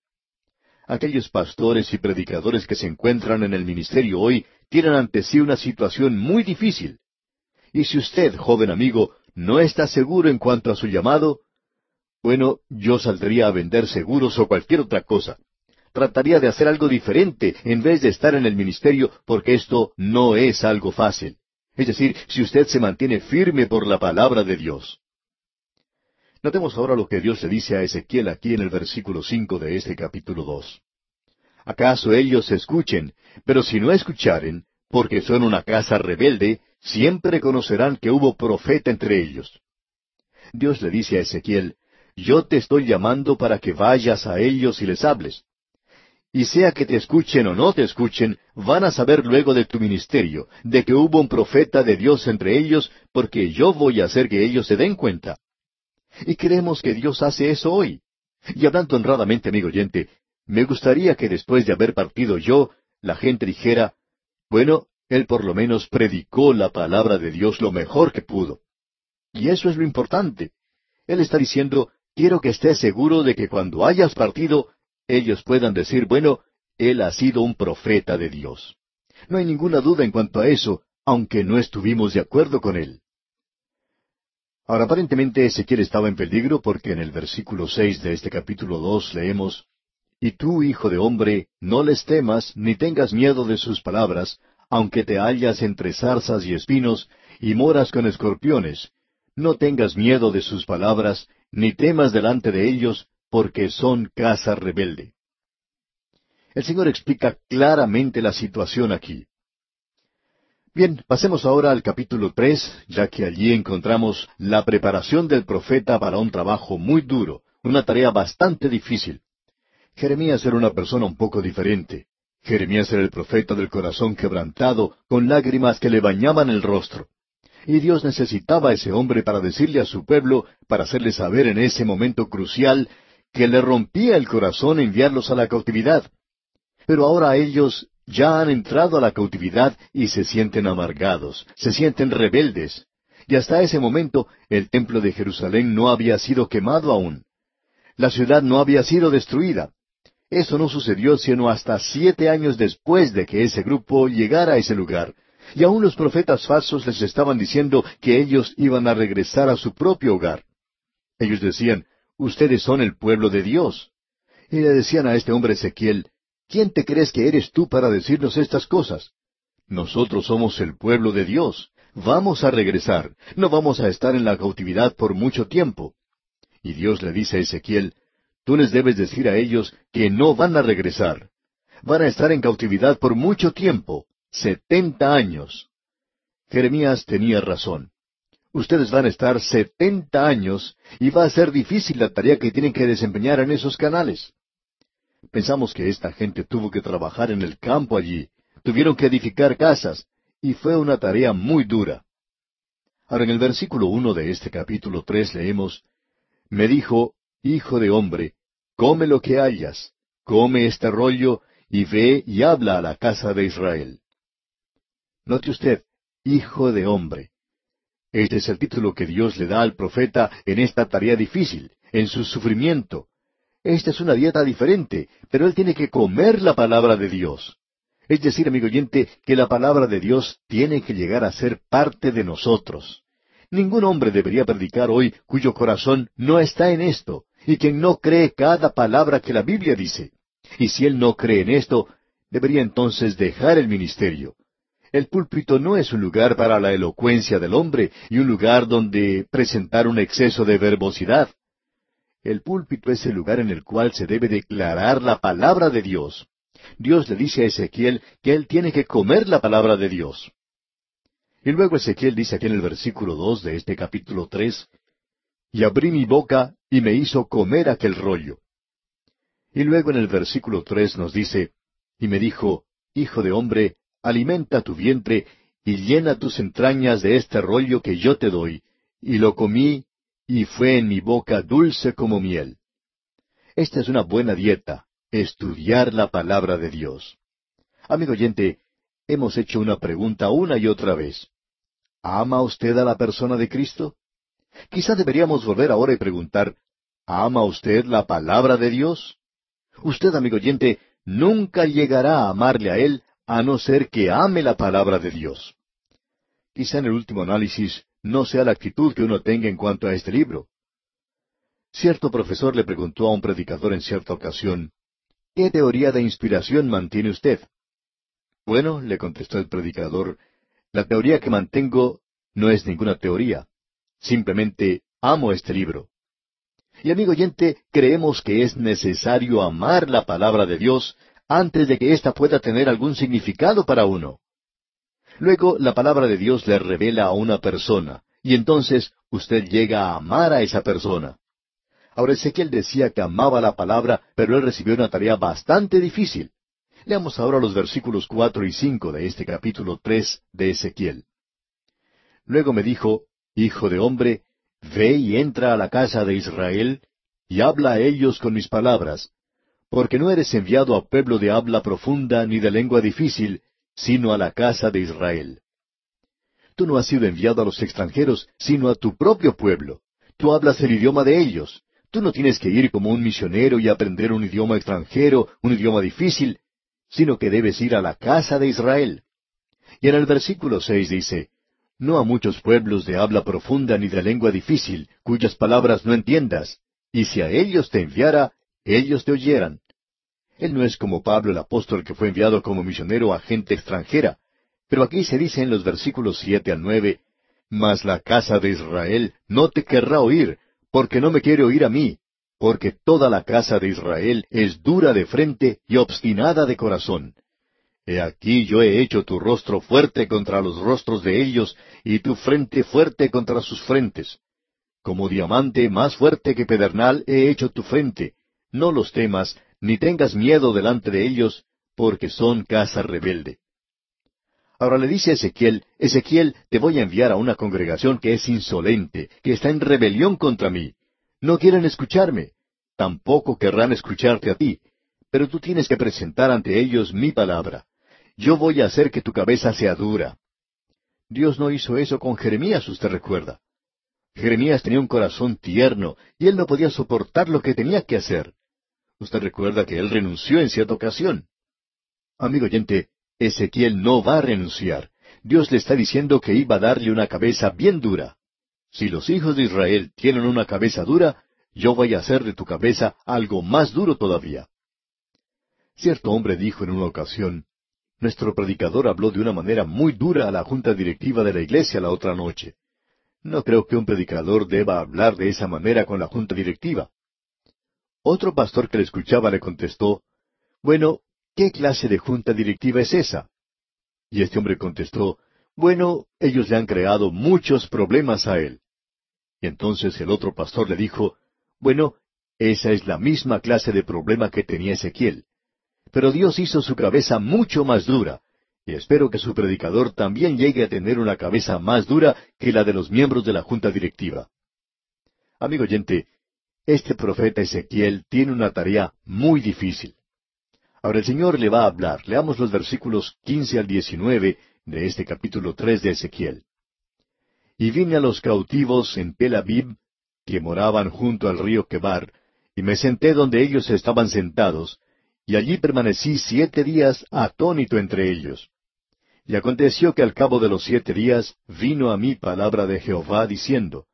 Aquellos pastores y predicadores que se encuentran en el ministerio hoy tienen ante sí una situación muy difícil. Y si usted, joven amigo, no está seguro en cuanto a su llamado, bueno, yo saldría a vender seguros o cualquier otra cosa. Trataría de hacer algo diferente en vez de estar en el ministerio porque esto no es algo fácil. Es decir, si usted se mantiene firme por la palabra de Dios. Notemos ahora lo que Dios le dice a Ezequiel aquí en el versículo cinco de este capítulo dos. ¿Acaso ellos escuchen? Pero si no escucharen, porque son una casa rebelde, siempre conocerán que hubo profeta entre ellos. Dios le dice a Ezequiel, Yo te estoy llamando para que vayas a ellos y les hables. Y sea que te escuchen o no te escuchen, van a saber luego de tu ministerio, de que hubo un profeta de Dios entre ellos, porque yo voy a hacer que ellos se den cuenta. Y creemos que Dios hace eso hoy. Y hablando honradamente, amigo oyente, me gustaría que después de haber partido yo, la gente dijera, bueno, él por lo menos predicó la palabra de Dios lo mejor que pudo. Y eso es lo importante. Él está diciendo, quiero que estés seguro de que cuando hayas partido, ellos puedan decir, bueno, él ha sido un profeta de Dios. No hay ninguna duda en cuanto a eso, aunque no estuvimos de acuerdo con él. Ahora, aparentemente Ezequiel estaba en peligro porque en el versículo seis de este capítulo dos leemos Y tú, hijo de hombre, no les temas, ni tengas miedo de sus palabras, aunque te hallas entre zarzas y espinos, y moras con escorpiones. No tengas miedo de sus palabras, ni temas delante de ellos, porque son casa rebelde. El Señor explica claramente la situación aquí. Bien, pasemos ahora al capítulo tres, ya que allí encontramos la preparación del profeta para un trabajo muy duro, una tarea bastante difícil. Jeremías era una persona un poco diferente. Jeremías era el profeta del corazón quebrantado, con lágrimas que le bañaban el rostro. Y Dios necesitaba a ese hombre para decirle a su pueblo, para hacerle saber en ese momento crucial, que le rompía el corazón enviarlos a la cautividad. Pero ahora ellos ya han entrado a la cautividad y se sienten amargados, se sienten rebeldes. Y hasta ese momento el templo de Jerusalén no había sido quemado aún. La ciudad no había sido destruida. Eso no sucedió sino hasta siete años después de que ese grupo llegara a ese lugar. Y aún los profetas falsos les estaban diciendo que ellos iban a regresar a su propio hogar. Ellos decían, ustedes son el pueblo de Dios. Y le decían a este hombre Ezequiel, ¿Quién te crees que eres tú para decirnos estas cosas? Nosotros somos el pueblo de Dios. Vamos a regresar. No vamos a estar en la cautividad por mucho tiempo. Y Dios le dice a Ezequiel, tú les debes decir a ellos que no van a regresar. Van a estar en cautividad por mucho tiempo, setenta años. Jeremías tenía razón. Ustedes van a estar setenta años y va a ser difícil la tarea que tienen que desempeñar en esos canales. Pensamos que esta gente tuvo que trabajar en el campo allí, tuvieron que edificar casas, y fue una tarea muy dura. Ahora en el versículo uno de este capítulo tres leemos Me dijo, Hijo de hombre, come lo que hayas, come este rollo, y ve y habla a la casa de Israel. Note usted, Hijo de hombre. Este es el título que Dios le da al profeta en esta tarea difícil, en su sufrimiento, esta es una dieta diferente, pero él tiene que comer la palabra de Dios. Es decir, amigo oyente, que la palabra de Dios tiene que llegar a ser parte de nosotros. Ningún hombre debería predicar hoy cuyo corazón no está en esto, y quien no cree cada palabra que la Biblia dice. Y si él no cree en esto, debería entonces dejar el ministerio. El púlpito no es un lugar para la elocuencia del hombre y un lugar donde presentar un exceso de verbosidad. El púlpito es el lugar en el cual se debe declarar la palabra de Dios. Dios le dice a Ezequiel que él tiene que comer la palabra de Dios. Y luego Ezequiel dice aquí en el versículo dos de este capítulo tres, y abrí mi boca y me hizo comer aquel rollo. Y luego en el versículo tres nos dice, y me dijo, Hijo de hombre, alimenta tu vientre y llena tus entrañas de este rollo que yo te doy. Y lo comí y fue en mi boca dulce como miel. Esta es una buena dieta, estudiar la palabra de Dios. Amigo oyente, hemos hecho una pregunta una y otra vez. ¿Ama usted a la persona de Cristo? Quizá deberíamos volver ahora y preguntar, ¿ama usted la palabra de Dios? Usted, amigo oyente, nunca llegará a amarle a Él a no ser que ame la palabra de Dios. Quizá en el último análisis no sea la actitud que uno tenga en cuanto a este libro. Cierto profesor le preguntó a un predicador en cierta ocasión, ¿qué teoría de inspiración mantiene usted? Bueno, le contestó el predicador, la teoría que mantengo no es ninguna teoría. Simplemente amo este libro. Y amigo oyente, creemos que es necesario amar la palabra de Dios antes de que ésta pueda tener algún significado para uno. Luego la palabra de Dios le revela a una persona, y entonces usted llega a amar a esa persona. Ahora Ezequiel decía que amaba la palabra, pero él recibió una tarea bastante difícil. Leamos ahora los versículos cuatro y cinco de este capítulo tres de Ezequiel. Luego me dijo, Hijo de hombre, ve y entra a la casa de Israel, y habla a ellos con mis palabras, porque no eres enviado a pueblo de habla profunda ni de lengua difícil, sino a la casa de Israel. Tú no has sido enviado a los extranjeros, sino a tu propio pueblo. Tú hablas el idioma de ellos. Tú no tienes que ir como un misionero y aprender un idioma extranjero, un idioma difícil, sino que debes ir a la casa de Israel. Y en el versículo seis dice, no a muchos pueblos de habla profunda ni de lengua difícil, cuyas palabras no entiendas, y si a ellos te enviara, ellos te oyeran. Él no es como Pablo el apóstol que fue enviado como misionero a gente extranjera, pero aquí se dice en los versículos siete al nueve, Mas la casa de Israel no te querrá oír, porque no me quiere oír a mí, porque toda la casa de Israel es dura de frente y obstinada de corazón. He aquí yo he hecho tu rostro fuerte contra los rostros de ellos, y tu frente fuerte contra sus frentes. Como diamante más fuerte que pedernal he hecho tu frente. No los temas, ni tengas miedo delante de ellos, porque son casa rebelde. Ahora le dice a Ezequiel, Ezequiel, te voy a enviar a una congregación que es insolente, que está en rebelión contra mí. No quieren escucharme, tampoco querrán escucharte a ti, pero tú tienes que presentar ante ellos mi palabra. Yo voy a hacer que tu cabeza sea dura. Dios no hizo eso con Jeremías, usted recuerda. Jeremías tenía un corazón tierno y él no podía soportar lo que tenía que hacer. Usted recuerda que él renunció en cierta ocasión. Amigo oyente, Ezequiel no va a renunciar. Dios le está diciendo que iba a darle una cabeza bien dura. Si los hijos de Israel tienen una cabeza dura, yo voy a hacer de tu cabeza algo más duro todavía. Cierto hombre dijo en una ocasión, nuestro predicador habló de una manera muy dura a la junta directiva de la iglesia la otra noche. No creo que un predicador deba hablar de esa manera con la junta directiva. Otro pastor que le escuchaba le contestó, Bueno, ¿qué clase de junta directiva es esa? Y este hombre contestó, Bueno, ellos le han creado muchos problemas a él. Y entonces el otro pastor le dijo, Bueno, esa es la misma clase de problema que tenía Ezequiel. Pero Dios hizo su cabeza mucho más dura, y espero que su predicador también llegue a tener una cabeza más dura que la de los miembros de la junta directiva. Amigo oyente, este profeta Ezequiel tiene una tarea muy difícil. Ahora el Señor le va a hablar. Leamos los versículos quince al diecinueve de este capítulo tres de Ezequiel. Y vine a los cautivos en Tel Aviv, que moraban junto al río Quebar, y me senté donde ellos estaban sentados, y allí permanecí siete días atónito entre ellos. Y aconteció que al cabo de los siete días vino a mí palabra de Jehová diciendo,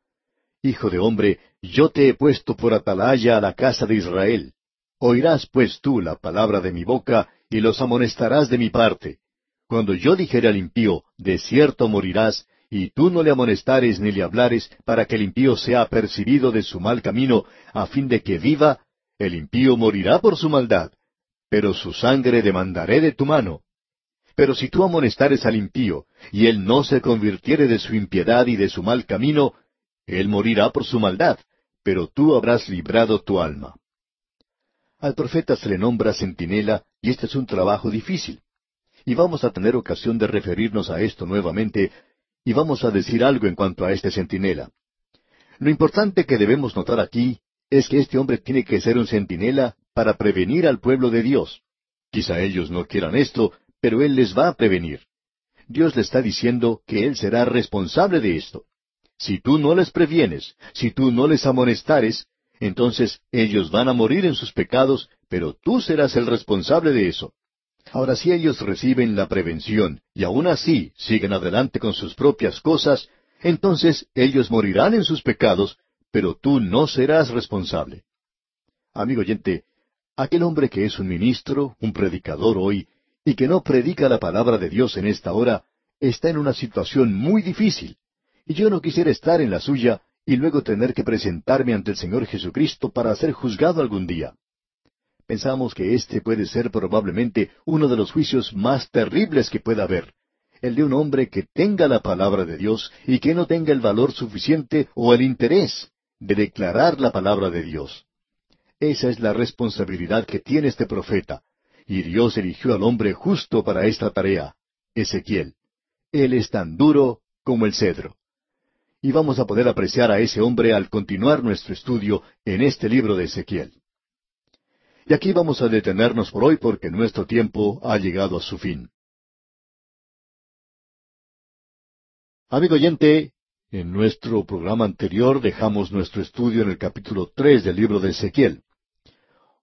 Hijo de hombre, yo te he puesto por atalaya a la casa de Israel. Oirás pues tú la palabra de mi boca, y los amonestarás de mi parte. Cuando yo dijere al impío, de cierto morirás, y tú no le amonestares ni le hablares, para que el impío sea apercibido de su mal camino, a fin de que viva, el impío morirá por su maldad, pero su sangre demandaré de tu mano. Pero si tú amonestares al impío, y él no se convirtiere de su impiedad y de su mal camino, él morirá por su maldad, pero tú habrás librado tu alma. Al profeta se le nombra centinela, y este es un trabajo difícil. Y vamos a tener ocasión de referirnos a esto nuevamente, y vamos a decir algo en cuanto a este centinela. Lo importante que debemos notar aquí es que este hombre tiene que ser un centinela para prevenir al pueblo de Dios. Quizá ellos no quieran esto, pero Él les va a prevenir. Dios le está diciendo que Él será responsable de esto. Si tú no les previenes, si tú no les amonestares, entonces ellos van a morir en sus pecados, pero tú serás el responsable de eso. Ahora, si ellos reciben la prevención y aún así siguen adelante con sus propias cosas, entonces ellos morirán en sus pecados, pero tú no serás responsable. Amigo oyente, aquel hombre que es un ministro, un predicador hoy, y que no predica la palabra de Dios en esta hora, está en una situación muy difícil. Y yo no quisiera estar en la suya y luego tener que presentarme ante el Señor Jesucristo para ser juzgado algún día. Pensamos que este puede ser probablemente uno de los juicios más terribles que pueda haber, el de un hombre que tenga la palabra de Dios y que no tenga el valor suficiente o el interés de declarar la palabra de Dios. Esa es la responsabilidad que tiene este profeta, y Dios eligió al hombre justo para esta tarea, Ezequiel. Él es tan duro como el cedro y vamos a poder apreciar a ese hombre al continuar nuestro estudio en este libro de Ezequiel. Y aquí vamos a detenernos por hoy porque nuestro tiempo ha llegado a su fin. Amigo oyente, en nuestro programa anterior dejamos nuestro estudio en el capítulo tres del libro de Ezequiel.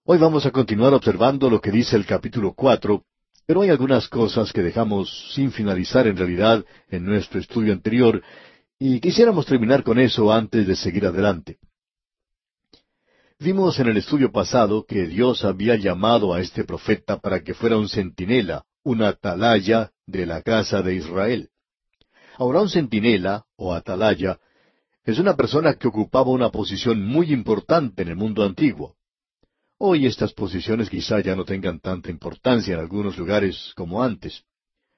Hoy vamos a continuar observando lo que dice el capítulo cuatro, Pero hay algunas cosas que dejamos sin finalizar en realidad en nuestro estudio anterior, y quisiéramos terminar con eso antes de seguir adelante. Vimos en el estudio pasado que Dios había llamado a este profeta para que fuera un centinela, una atalaya de la casa de Israel. Ahora un centinela o atalaya es una persona que ocupaba una posición muy importante en el mundo antiguo. Hoy estas posiciones quizá ya no tengan tanta importancia en algunos lugares como antes.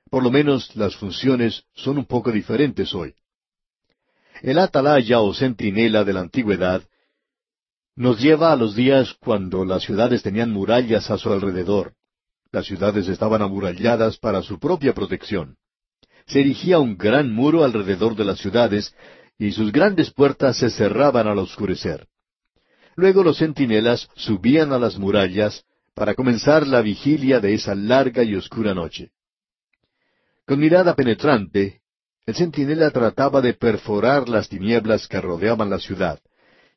Por lo menos las funciones son un poco diferentes hoy. El atalaya o centinela de la antigüedad nos lleva a los días cuando las ciudades tenían murallas a su alrededor. Las ciudades estaban amuralladas para su propia protección. Se erigía un gran muro alrededor de las ciudades y sus grandes puertas se cerraban al oscurecer. Luego los centinelas subían a las murallas para comenzar la vigilia de esa larga y oscura noche. Con mirada penetrante, el centinela trataba de perforar las tinieblas que rodeaban la ciudad,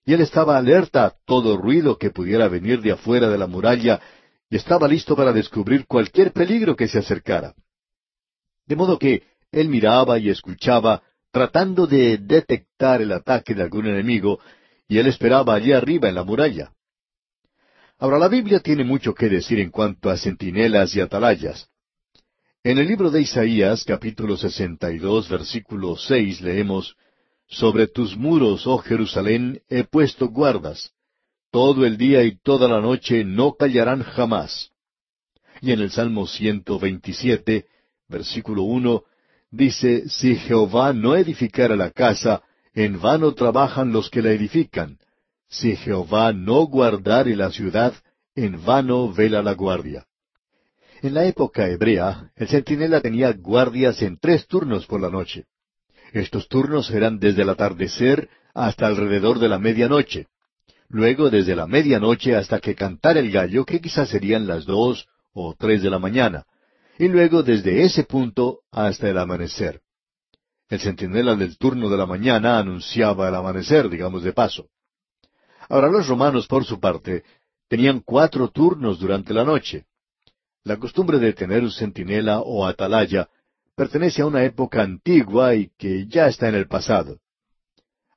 y él estaba alerta a todo ruido que pudiera venir de afuera de la muralla, y estaba listo para descubrir cualquier peligro que se acercara. De modo que él miraba y escuchaba tratando de detectar el ataque de algún enemigo, y él esperaba allí arriba en la muralla. Ahora la Biblia tiene mucho que decir en cuanto a centinelas y atalayas. En el libro de Isaías, capítulo 62, versículo 6, leemos, Sobre tus muros, oh Jerusalén, he puesto guardas. Todo el día y toda la noche no callarán jamás. Y en el Salmo 127, versículo 1, dice, si Jehová no edificara la casa, en vano trabajan los que la edifican. Si Jehová no guardare la ciudad, en vano vela la guardia. En la época hebrea, el centinela tenía guardias en tres turnos por la noche. Estos turnos eran desde el atardecer hasta alrededor de la medianoche. Luego desde la medianoche hasta que cantara el gallo, que quizás serían las dos o tres de la mañana y luego desde ese punto hasta el amanecer. El centinela del turno de la mañana anunciaba el amanecer, digamos de paso. Ahora los romanos, por su parte, tenían cuatro turnos durante la noche. La costumbre de tener un centinela o atalaya pertenece a una época antigua y que ya está en el pasado.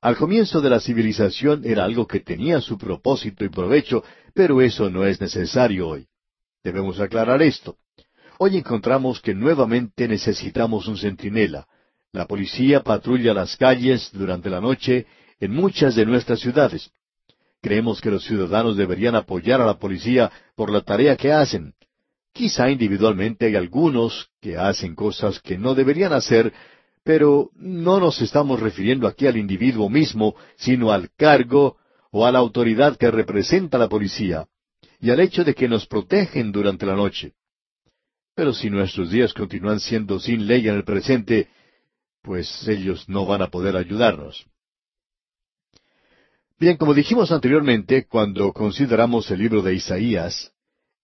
Al comienzo de la civilización era algo que tenía su propósito y provecho, pero eso no es necesario hoy. Debemos aclarar esto. Hoy encontramos que nuevamente necesitamos un centinela. La policía patrulla las calles durante la noche en muchas de nuestras ciudades. Creemos que los ciudadanos deberían apoyar a la policía por la tarea que hacen. Quizá individualmente hay algunos que hacen cosas que no deberían hacer, pero no nos estamos refiriendo aquí al individuo mismo, sino al cargo o a la autoridad que representa la policía, y al hecho de que nos protegen durante la noche. Pero si nuestros días continúan siendo sin ley en el presente, pues ellos no van a poder ayudarnos. Bien, como dijimos anteriormente, cuando consideramos el libro de Isaías,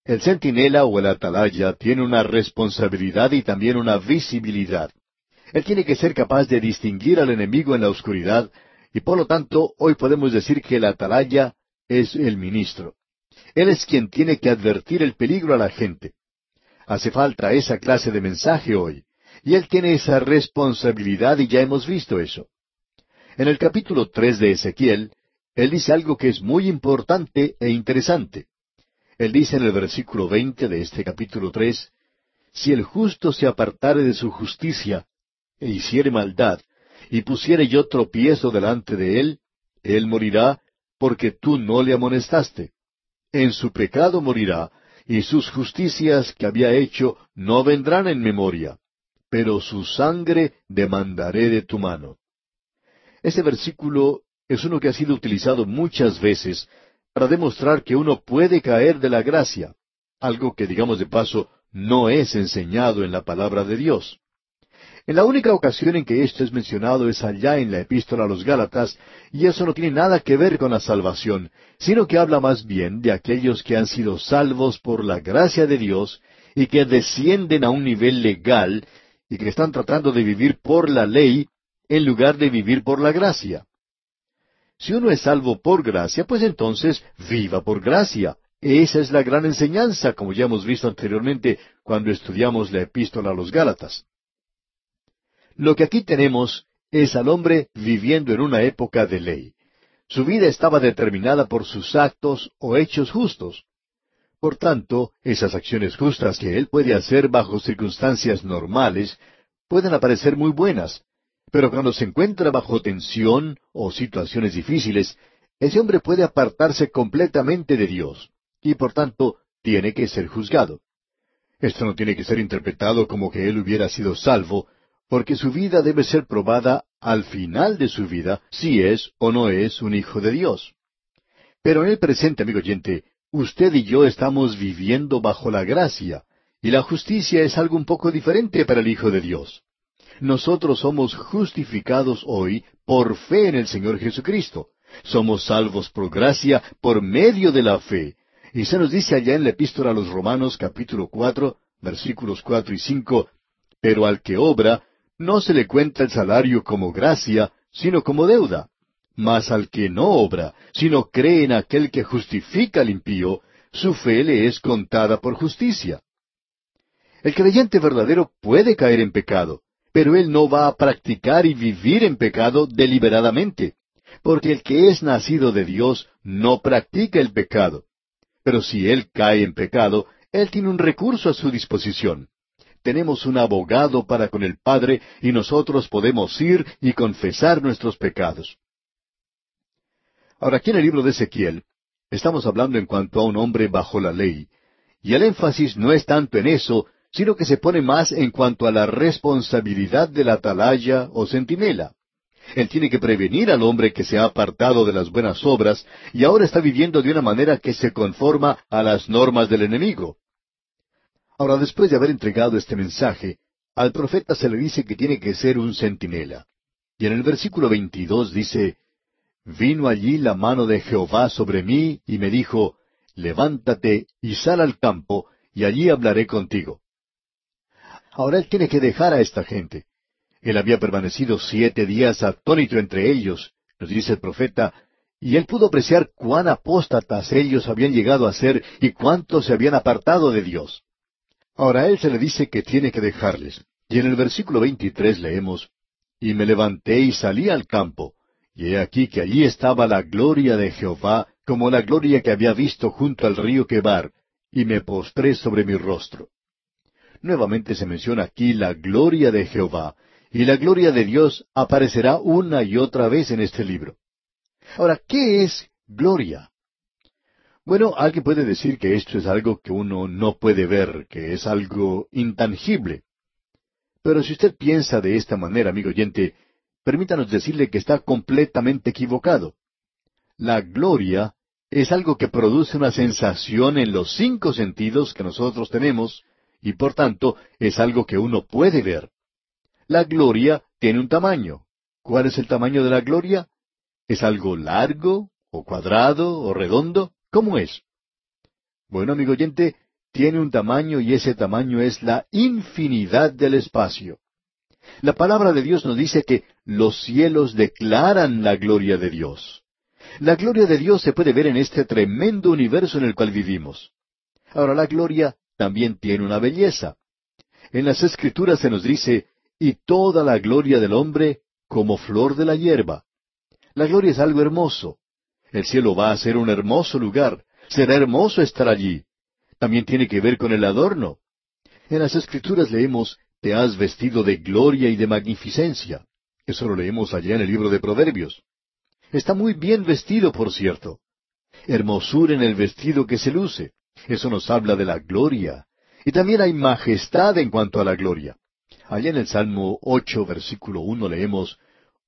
el centinela o el atalaya tiene una responsabilidad y también una visibilidad. Él tiene que ser capaz de distinguir al enemigo en la oscuridad, y por lo tanto hoy podemos decir que el atalaya es el ministro. Él es quien tiene que advertir el peligro a la gente. Hace falta esa clase de mensaje hoy. Y Él tiene esa responsabilidad y ya hemos visto eso. En el capítulo tres de Ezequiel, Él dice algo que es muy importante e interesante. Él dice en el versículo veinte de este capítulo tres, Si el justo se apartare de su justicia, e hiciere maldad, y pusiere yo tropiezo delante de él, él morirá, porque tú no le amonestaste. En su pecado morirá, y sus justicias que había hecho no vendrán en memoria, pero su sangre demandaré de tu mano. Ese versículo es uno que ha sido utilizado muchas veces para demostrar que uno puede caer de la gracia, algo que, digamos de paso, no es enseñado en la palabra de Dios. En la única ocasión en que esto es mencionado es allá en la epístola a los Gálatas, y eso no tiene nada que ver con la salvación, sino que habla más bien de aquellos que han sido salvos por la gracia de Dios y que descienden a un nivel legal y que están tratando de vivir por la ley en lugar de vivir por la gracia. Si uno es salvo por gracia, pues entonces viva por gracia Esa es la gran enseñanza, como ya hemos visto anteriormente cuando estudiamos la epístola a los Gálatas. Lo que aquí tenemos es al hombre viviendo en una época de ley. Su vida estaba determinada por sus actos o hechos justos. Por tanto, esas acciones justas que él puede hacer bajo circunstancias normales pueden aparecer muy buenas, pero cuando se encuentra bajo tensión o situaciones difíciles, ese hombre puede apartarse completamente de Dios y por tanto tiene que ser juzgado. Esto no tiene que ser interpretado como que él hubiera sido salvo, porque su vida debe ser probada al final de su vida si es o no es un hijo de Dios. Pero en el presente, amigo oyente, usted y yo estamos viviendo bajo la gracia, y la justicia es algo un poco diferente para el Hijo de Dios. Nosotros somos justificados hoy por fe en el Señor Jesucristo. Somos salvos por gracia por medio de la fe. Y se nos dice allá en la epístola a los Romanos capítulo cuatro, versículos cuatro y cinco, pero al que obra, no se le cuenta el salario como gracia, sino como deuda. Mas al que no obra, sino cree en aquel que justifica al impío, su fe le es contada por justicia. El creyente verdadero puede caer en pecado, pero él no va a practicar y vivir en pecado deliberadamente, porque el que es nacido de Dios no practica el pecado. Pero si él cae en pecado, él tiene un recurso a su disposición tenemos un abogado para con el Padre y nosotros podemos ir y confesar nuestros pecados. Ahora, aquí en el libro de Ezequiel, estamos hablando en cuanto a un hombre bajo la ley, y el énfasis no es tanto en eso, sino que se pone más en cuanto a la responsabilidad de la atalaya o centinela. Él tiene que prevenir al hombre que se ha apartado de las buenas obras y ahora está viviendo de una manera que se conforma a las normas del enemigo. Ahora, después de haber entregado este mensaje, al profeta se le dice que tiene que ser un centinela. Y en el versículo 22 dice, Vino allí la mano de Jehová sobre mí y me dijo, Levántate y sal al campo, y allí hablaré contigo. Ahora él tiene que dejar a esta gente. Él había permanecido siete días atónito entre ellos, nos dice el profeta, y él pudo apreciar cuán apóstatas ellos habían llegado a ser y cuánto se habían apartado de Dios. Ahora él se le dice que tiene que dejarles. Y en el versículo 23 leemos, Y me levanté y salí al campo, y he aquí que allí estaba la gloria de Jehová, como la gloria que había visto junto al río Quebar, y me postré sobre mi rostro. Nuevamente se menciona aquí la gloria de Jehová, y la gloria de Dios aparecerá una y otra vez en este libro. Ahora, ¿qué es gloria? Bueno, alguien puede decir que esto es algo que uno no puede ver, que es algo intangible. Pero si usted piensa de esta manera, amigo oyente, permítanos decirle que está completamente equivocado. La gloria es algo que produce una sensación en los cinco sentidos que nosotros tenemos, y por tanto es algo que uno puede ver. La gloria tiene un tamaño. ¿Cuál es el tamaño de la gloria? ¿Es algo largo, o cuadrado, o redondo? ¿Cómo es? Bueno, amigo oyente, tiene un tamaño y ese tamaño es la infinidad del espacio. La palabra de Dios nos dice que los cielos declaran la gloria de Dios. La gloria de Dios se puede ver en este tremendo universo en el cual vivimos. Ahora, la gloria también tiene una belleza. En las Escrituras se nos dice, y toda la gloria del hombre como flor de la hierba. La gloria es algo hermoso. El cielo va a ser un hermoso lugar. Será hermoso estar allí. También tiene que ver con el adorno. En las Escrituras leemos, Te has vestido de gloria y de magnificencia. Eso lo leemos allá en el libro de Proverbios. Está muy bien vestido, por cierto. Hermosura en el vestido que se luce. Eso nos habla de la gloria. Y también hay majestad en cuanto a la gloria. Allá en el Salmo ocho, versículo uno leemos,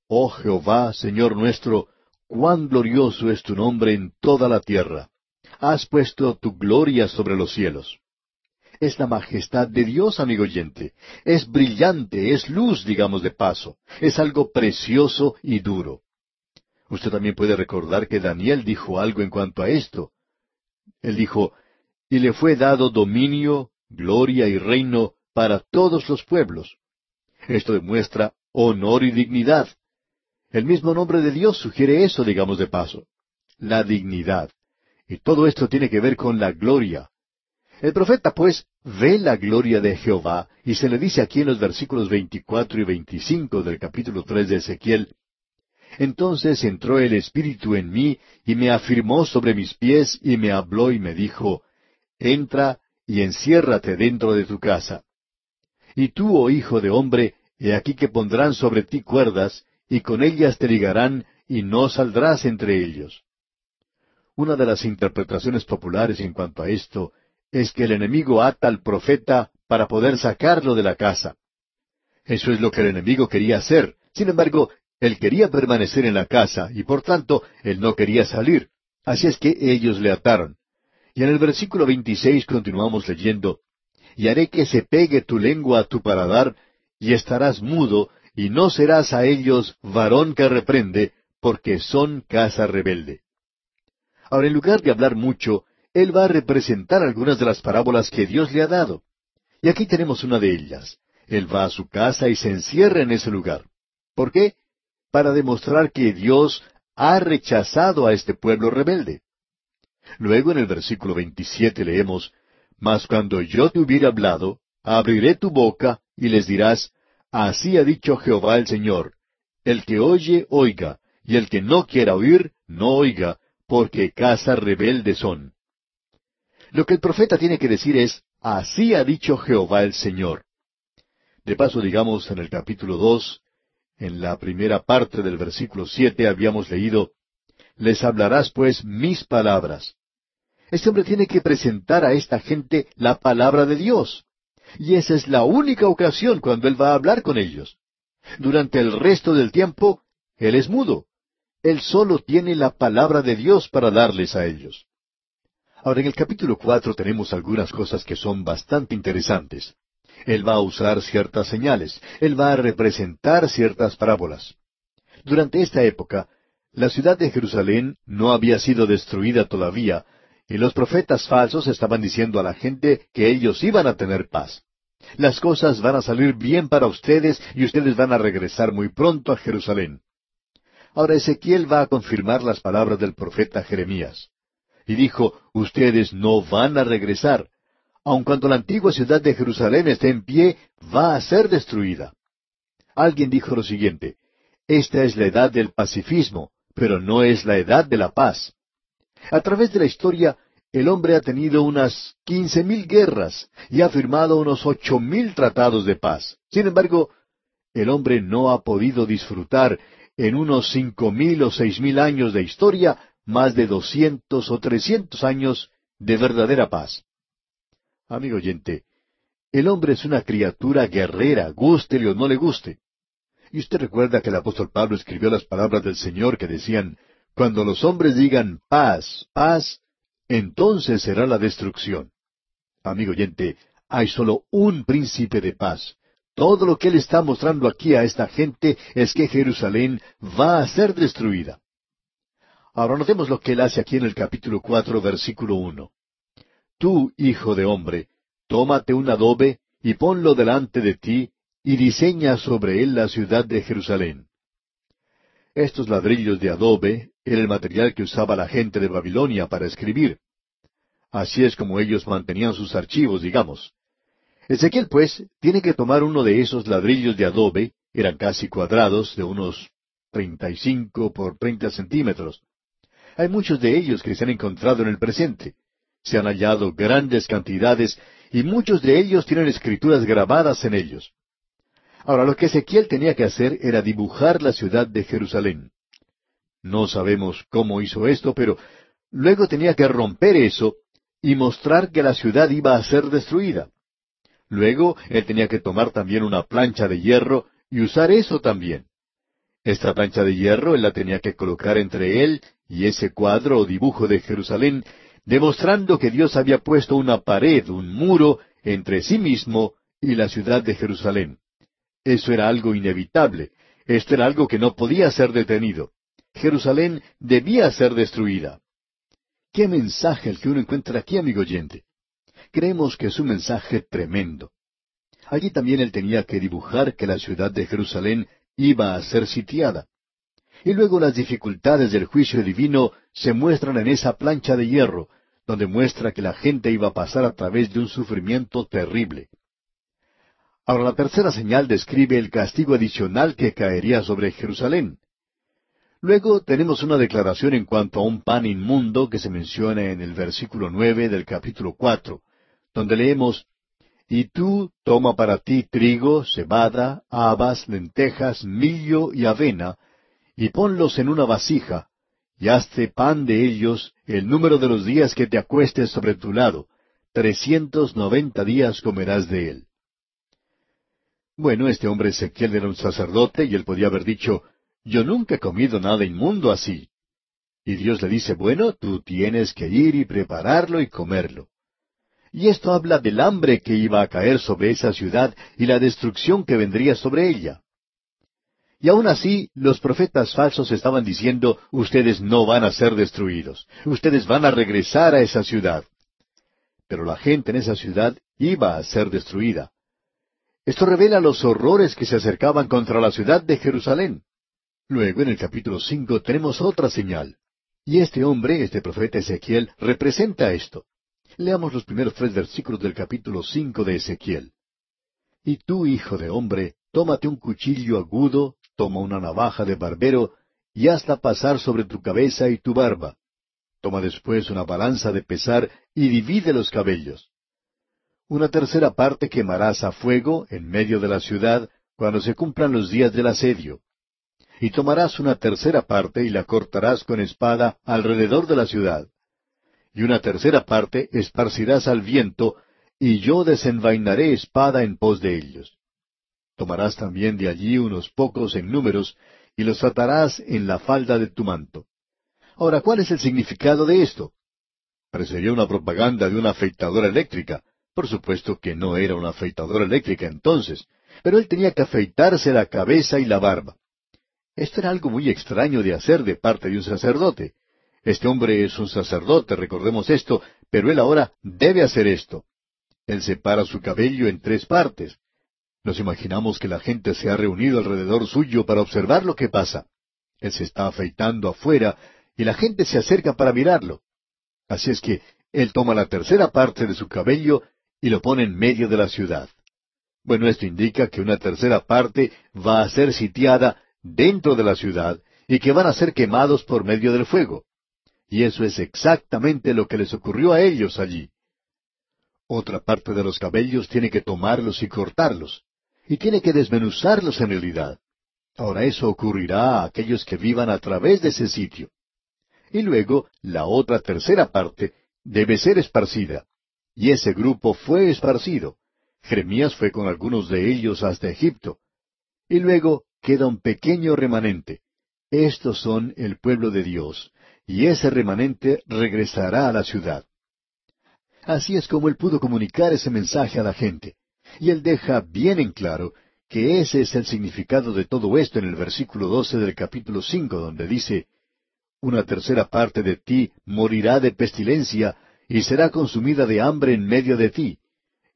Oh Jehová, Señor nuestro, cuán glorioso es tu nombre en toda la tierra. Has puesto tu gloria sobre los cielos. Es la majestad de Dios, amigo oyente. Es brillante, es luz, digamos de paso. Es algo precioso y duro. Usted también puede recordar que Daniel dijo algo en cuanto a esto. Él dijo, y le fue dado dominio, gloria y reino para todos los pueblos. Esto demuestra honor y dignidad. El mismo nombre de Dios sugiere eso, digamos de paso. La dignidad. Y todo esto tiene que ver con la gloria. El profeta, pues, ve la gloria de Jehová, y se le dice aquí en los versículos 24 y 25 del capítulo 3 de Ezequiel, Entonces entró el Espíritu en mí, y me afirmó sobre mis pies, y me habló y me dijo, Entra y enciérrate dentro de tu casa. Y tú, oh hijo de hombre, he aquí que pondrán sobre ti cuerdas, y con ellas te ligarán, y no saldrás entre ellos. Una de las interpretaciones populares en cuanto a esto es que el enemigo ata al profeta para poder sacarlo de la casa. Eso es lo que el enemigo quería hacer. Sin embargo, él quería permanecer en la casa y por tanto él no quería salir. Así es que ellos le ataron. Y en el versículo 26 continuamos leyendo, Y haré que se pegue tu lengua a tu paladar, y estarás mudo, y no serás a ellos varón que reprende, porque son casa rebelde. Ahora, en lugar de hablar mucho, él va a representar algunas de las parábolas que Dios le ha dado. Y aquí tenemos una de ellas. Él va a su casa y se encierra en ese lugar. ¿Por qué? Para demostrar que Dios ha rechazado a este pueblo rebelde. Luego en el versículo 27 leemos, Mas cuando yo te hubiera hablado, abriré tu boca y les dirás, Así ha dicho Jehová el Señor, el que oye, oiga, y el que no quiera oír, no oiga, porque casa rebelde son. Lo que el profeta tiene que decir es, Así ha dicho Jehová el Señor. De paso, digamos, en el capítulo dos, en la primera parte del versículo siete habíamos leído, Les hablarás pues mis palabras. Este hombre tiene que presentar a esta gente la palabra de Dios. Y esa es la única ocasión cuando Él va a hablar con ellos. Durante el resto del tiempo, Él es mudo. Él solo tiene la palabra de Dios para darles a ellos. Ahora, en el capítulo cuatro tenemos algunas cosas que son bastante interesantes. Él va a usar ciertas señales, Él va a representar ciertas parábolas. Durante esta época, la ciudad de Jerusalén no había sido destruida todavía, y los profetas falsos estaban diciendo a la gente que ellos iban a tener paz. Las cosas van a salir bien para ustedes y ustedes van a regresar muy pronto a Jerusalén. Ahora Ezequiel va a confirmar las palabras del profeta Jeremías. Y dijo, ustedes no van a regresar. Aun cuando la antigua ciudad de Jerusalén esté en pie, va a ser destruida. Alguien dijo lo siguiente, esta es la edad del pacifismo, pero no es la edad de la paz. A través de la historia, el hombre ha tenido unas quince mil guerras y ha firmado unos ocho mil tratados de paz. Sin embargo, el hombre no ha podido disfrutar en unos cinco mil o seis mil años de historia más de doscientos o trescientos años de verdadera paz. Amigo oyente, el hombre es una criatura guerrera, gústele o no le guste. Y usted recuerda que el apóstol Pablo escribió las palabras del Señor que decían, cuando los hombres digan paz, paz, entonces será la destrucción. Amigo oyente, hay solo un príncipe de paz. Todo lo que él está mostrando aquí a esta gente es que Jerusalén va a ser destruida. Ahora notemos lo que él hace aquí en el capítulo cuatro, versículo uno. Tú, hijo de hombre, tómate un adobe y ponlo delante de ti, y diseña sobre él la ciudad de Jerusalén. Estos ladrillos de adobe era el material que usaba la gente de Babilonia para escribir. Así es como ellos mantenían sus archivos, digamos. Ezequiel, pues, tiene que tomar uno de esos ladrillos de adobe, eran casi cuadrados, de unos treinta y cinco por treinta centímetros. Hay muchos de ellos que se han encontrado en el presente. Se han hallado grandes cantidades y muchos de ellos tienen escrituras grabadas en ellos. Ahora, lo que Ezequiel tenía que hacer era dibujar la ciudad de Jerusalén. No sabemos cómo hizo esto, pero luego tenía que romper eso y mostrar que la ciudad iba a ser destruida. Luego él tenía que tomar también una plancha de hierro y usar eso también. Esta plancha de hierro él la tenía que colocar entre él y ese cuadro o dibujo de Jerusalén, demostrando que Dios había puesto una pared, un muro, entre sí mismo y la ciudad de Jerusalén. Eso era algo inevitable. Esto era algo que no podía ser detenido. Jerusalén debía ser destruida. ¿Qué mensaje el que uno encuentra aquí, amigo oyente? Creemos que es un mensaje tremendo. Allí también él tenía que dibujar que la ciudad de Jerusalén iba a ser sitiada. Y luego las dificultades del juicio divino se muestran en esa plancha de hierro, donde muestra que la gente iba a pasar a través de un sufrimiento terrible. Ahora la tercera señal describe el castigo adicional que caería sobre Jerusalén. Luego tenemos una declaración en cuanto a un pan inmundo que se menciona en el versículo nueve del capítulo cuatro, donde leemos Y tú toma para ti trigo, cebada, habas, lentejas, millo y avena, y ponlos en una vasija, y hazte pan de ellos el número de los días que te acuestes sobre tu lado, trescientos noventa días comerás de él. Bueno, este hombre Ezequiel era un sacerdote y él podía haber dicho, yo nunca he comido nada inmundo así. Y Dios le dice, bueno, tú tienes que ir y prepararlo y comerlo. Y esto habla del hambre que iba a caer sobre esa ciudad y la destrucción que vendría sobre ella. Y aún así, los profetas falsos estaban diciendo, ustedes no van a ser destruidos, ustedes van a regresar a esa ciudad. Pero la gente en esa ciudad iba a ser destruida. Esto revela los horrores que se acercaban contra la ciudad de Jerusalén. Luego, en el capítulo cinco, tenemos otra señal. Y este hombre, este profeta Ezequiel, representa esto. Leamos los primeros tres versículos del capítulo cinco de Ezequiel. Y tú, hijo de hombre, tómate un cuchillo agudo, toma una navaja de barbero, y hazla pasar sobre tu cabeza y tu barba. Toma después una balanza de pesar y divide los cabellos. Una tercera parte quemarás a fuego en medio de la ciudad cuando se cumplan los días del asedio. Y tomarás una tercera parte y la cortarás con espada alrededor de la ciudad. Y una tercera parte esparcirás al viento, y yo desenvainaré espada en pos de ellos. Tomarás también de allí unos pocos en números, y los atarás en la falda de tu manto. Ahora, ¿cuál es el significado de esto? Parecería una propaganda de una afeitadora eléctrica, por supuesto que no era una afeitadora eléctrica entonces, pero él tenía que afeitarse la cabeza y la barba. Esto era algo muy extraño de hacer de parte de un sacerdote. Este hombre es un sacerdote, recordemos esto, pero él ahora debe hacer esto. Él separa su cabello en tres partes. Nos imaginamos que la gente se ha reunido alrededor suyo para observar lo que pasa. Él se está afeitando afuera y la gente se acerca para mirarlo. Así es que él toma la tercera parte de su cabello y lo pone en medio de la ciudad. Bueno, esto indica que una tercera parte va a ser sitiada dentro de la ciudad y que van a ser quemados por medio del fuego. Y eso es exactamente lo que les ocurrió a ellos allí. Otra parte de los cabellos tiene que tomarlos y cortarlos, y tiene que desmenuzarlos en realidad. Ahora eso ocurrirá a aquellos que vivan a través de ese sitio. Y luego la otra tercera parte debe ser esparcida. Y ese grupo fue esparcido. Jeremías fue con algunos de ellos hasta Egipto. Y luego queda un pequeño remanente. Estos son el pueblo de Dios, y ese remanente regresará a la ciudad. Así es como él pudo comunicar ese mensaje a la gente. Y él deja bien en claro que ese es el significado de todo esto en el versículo doce del capítulo cinco, donde dice Una tercera parte de ti morirá de pestilencia, y será consumida de hambre en medio de ti,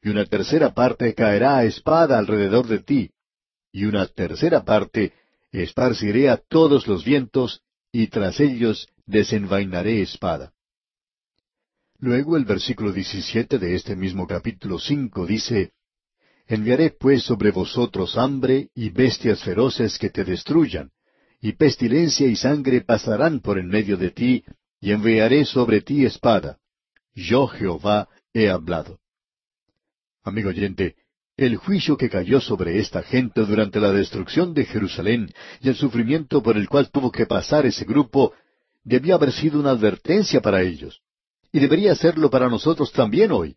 y una tercera parte caerá a espada alrededor de ti, y una tercera parte esparciré a todos los vientos, y tras ellos desenvainaré espada. Luego el versículo 17 de este mismo capítulo cinco dice, Enviaré pues sobre vosotros hambre y bestias feroces que te destruyan, y pestilencia y sangre pasarán por en medio de ti, y enviaré sobre ti espada. Yo Jehová he hablado. Amigo oyente, el juicio que cayó sobre esta gente durante la destrucción de Jerusalén y el sufrimiento por el cual tuvo que pasar ese grupo debía haber sido una advertencia para ellos. Y debería serlo para nosotros también hoy.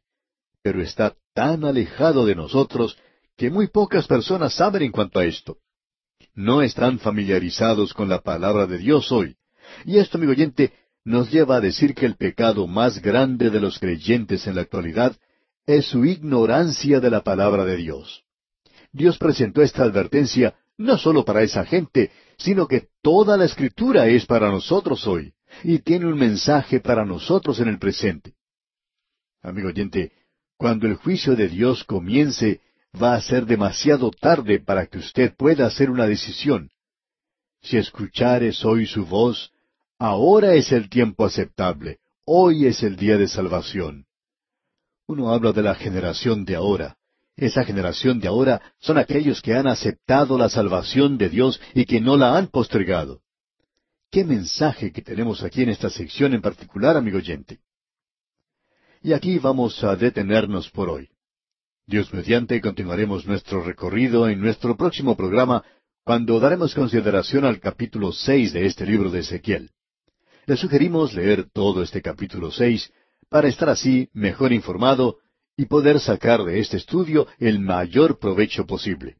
Pero está tan alejado de nosotros que muy pocas personas saben en cuanto a esto. No están familiarizados con la palabra de Dios hoy. Y esto, amigo oyente, nos lleva a decir que el pecado más grande de los creyentes en la actualidad es su ignorancia de la palabra de Dios. Dios presentó esta advertencia no solo para esa gente, sino que toda la escritura es para nosotros hoy y tiene un mensaje para nosotros en el presente. Amigo oyente, cuando el juicio de Dios comience, va a ser demasiado tarde para que usted pueda hacer una decisión. si escuchares hoy su voz, ahora es el tiempo aceptable, hoy es el día de salvación. Uno habla de la generación de ahora. Esa generación de ahora son aquellos que han aceptado la salvación de Dios y que no la han postergado. ¿Qué mensaje que tenemos aquí en esta sección en particular, amigo oyente? Y aquí vamos a detenernos por hoy. Dios mediante continuaremos nuestro recorrido en nuestro próximo programa cuando daremos consideración al capítulo seis de este libro de Ezequiel. Le sugerimos leer todo este capítulo seis para estar así mejor informado y poder sacar de este estudio el mayor provecho posible.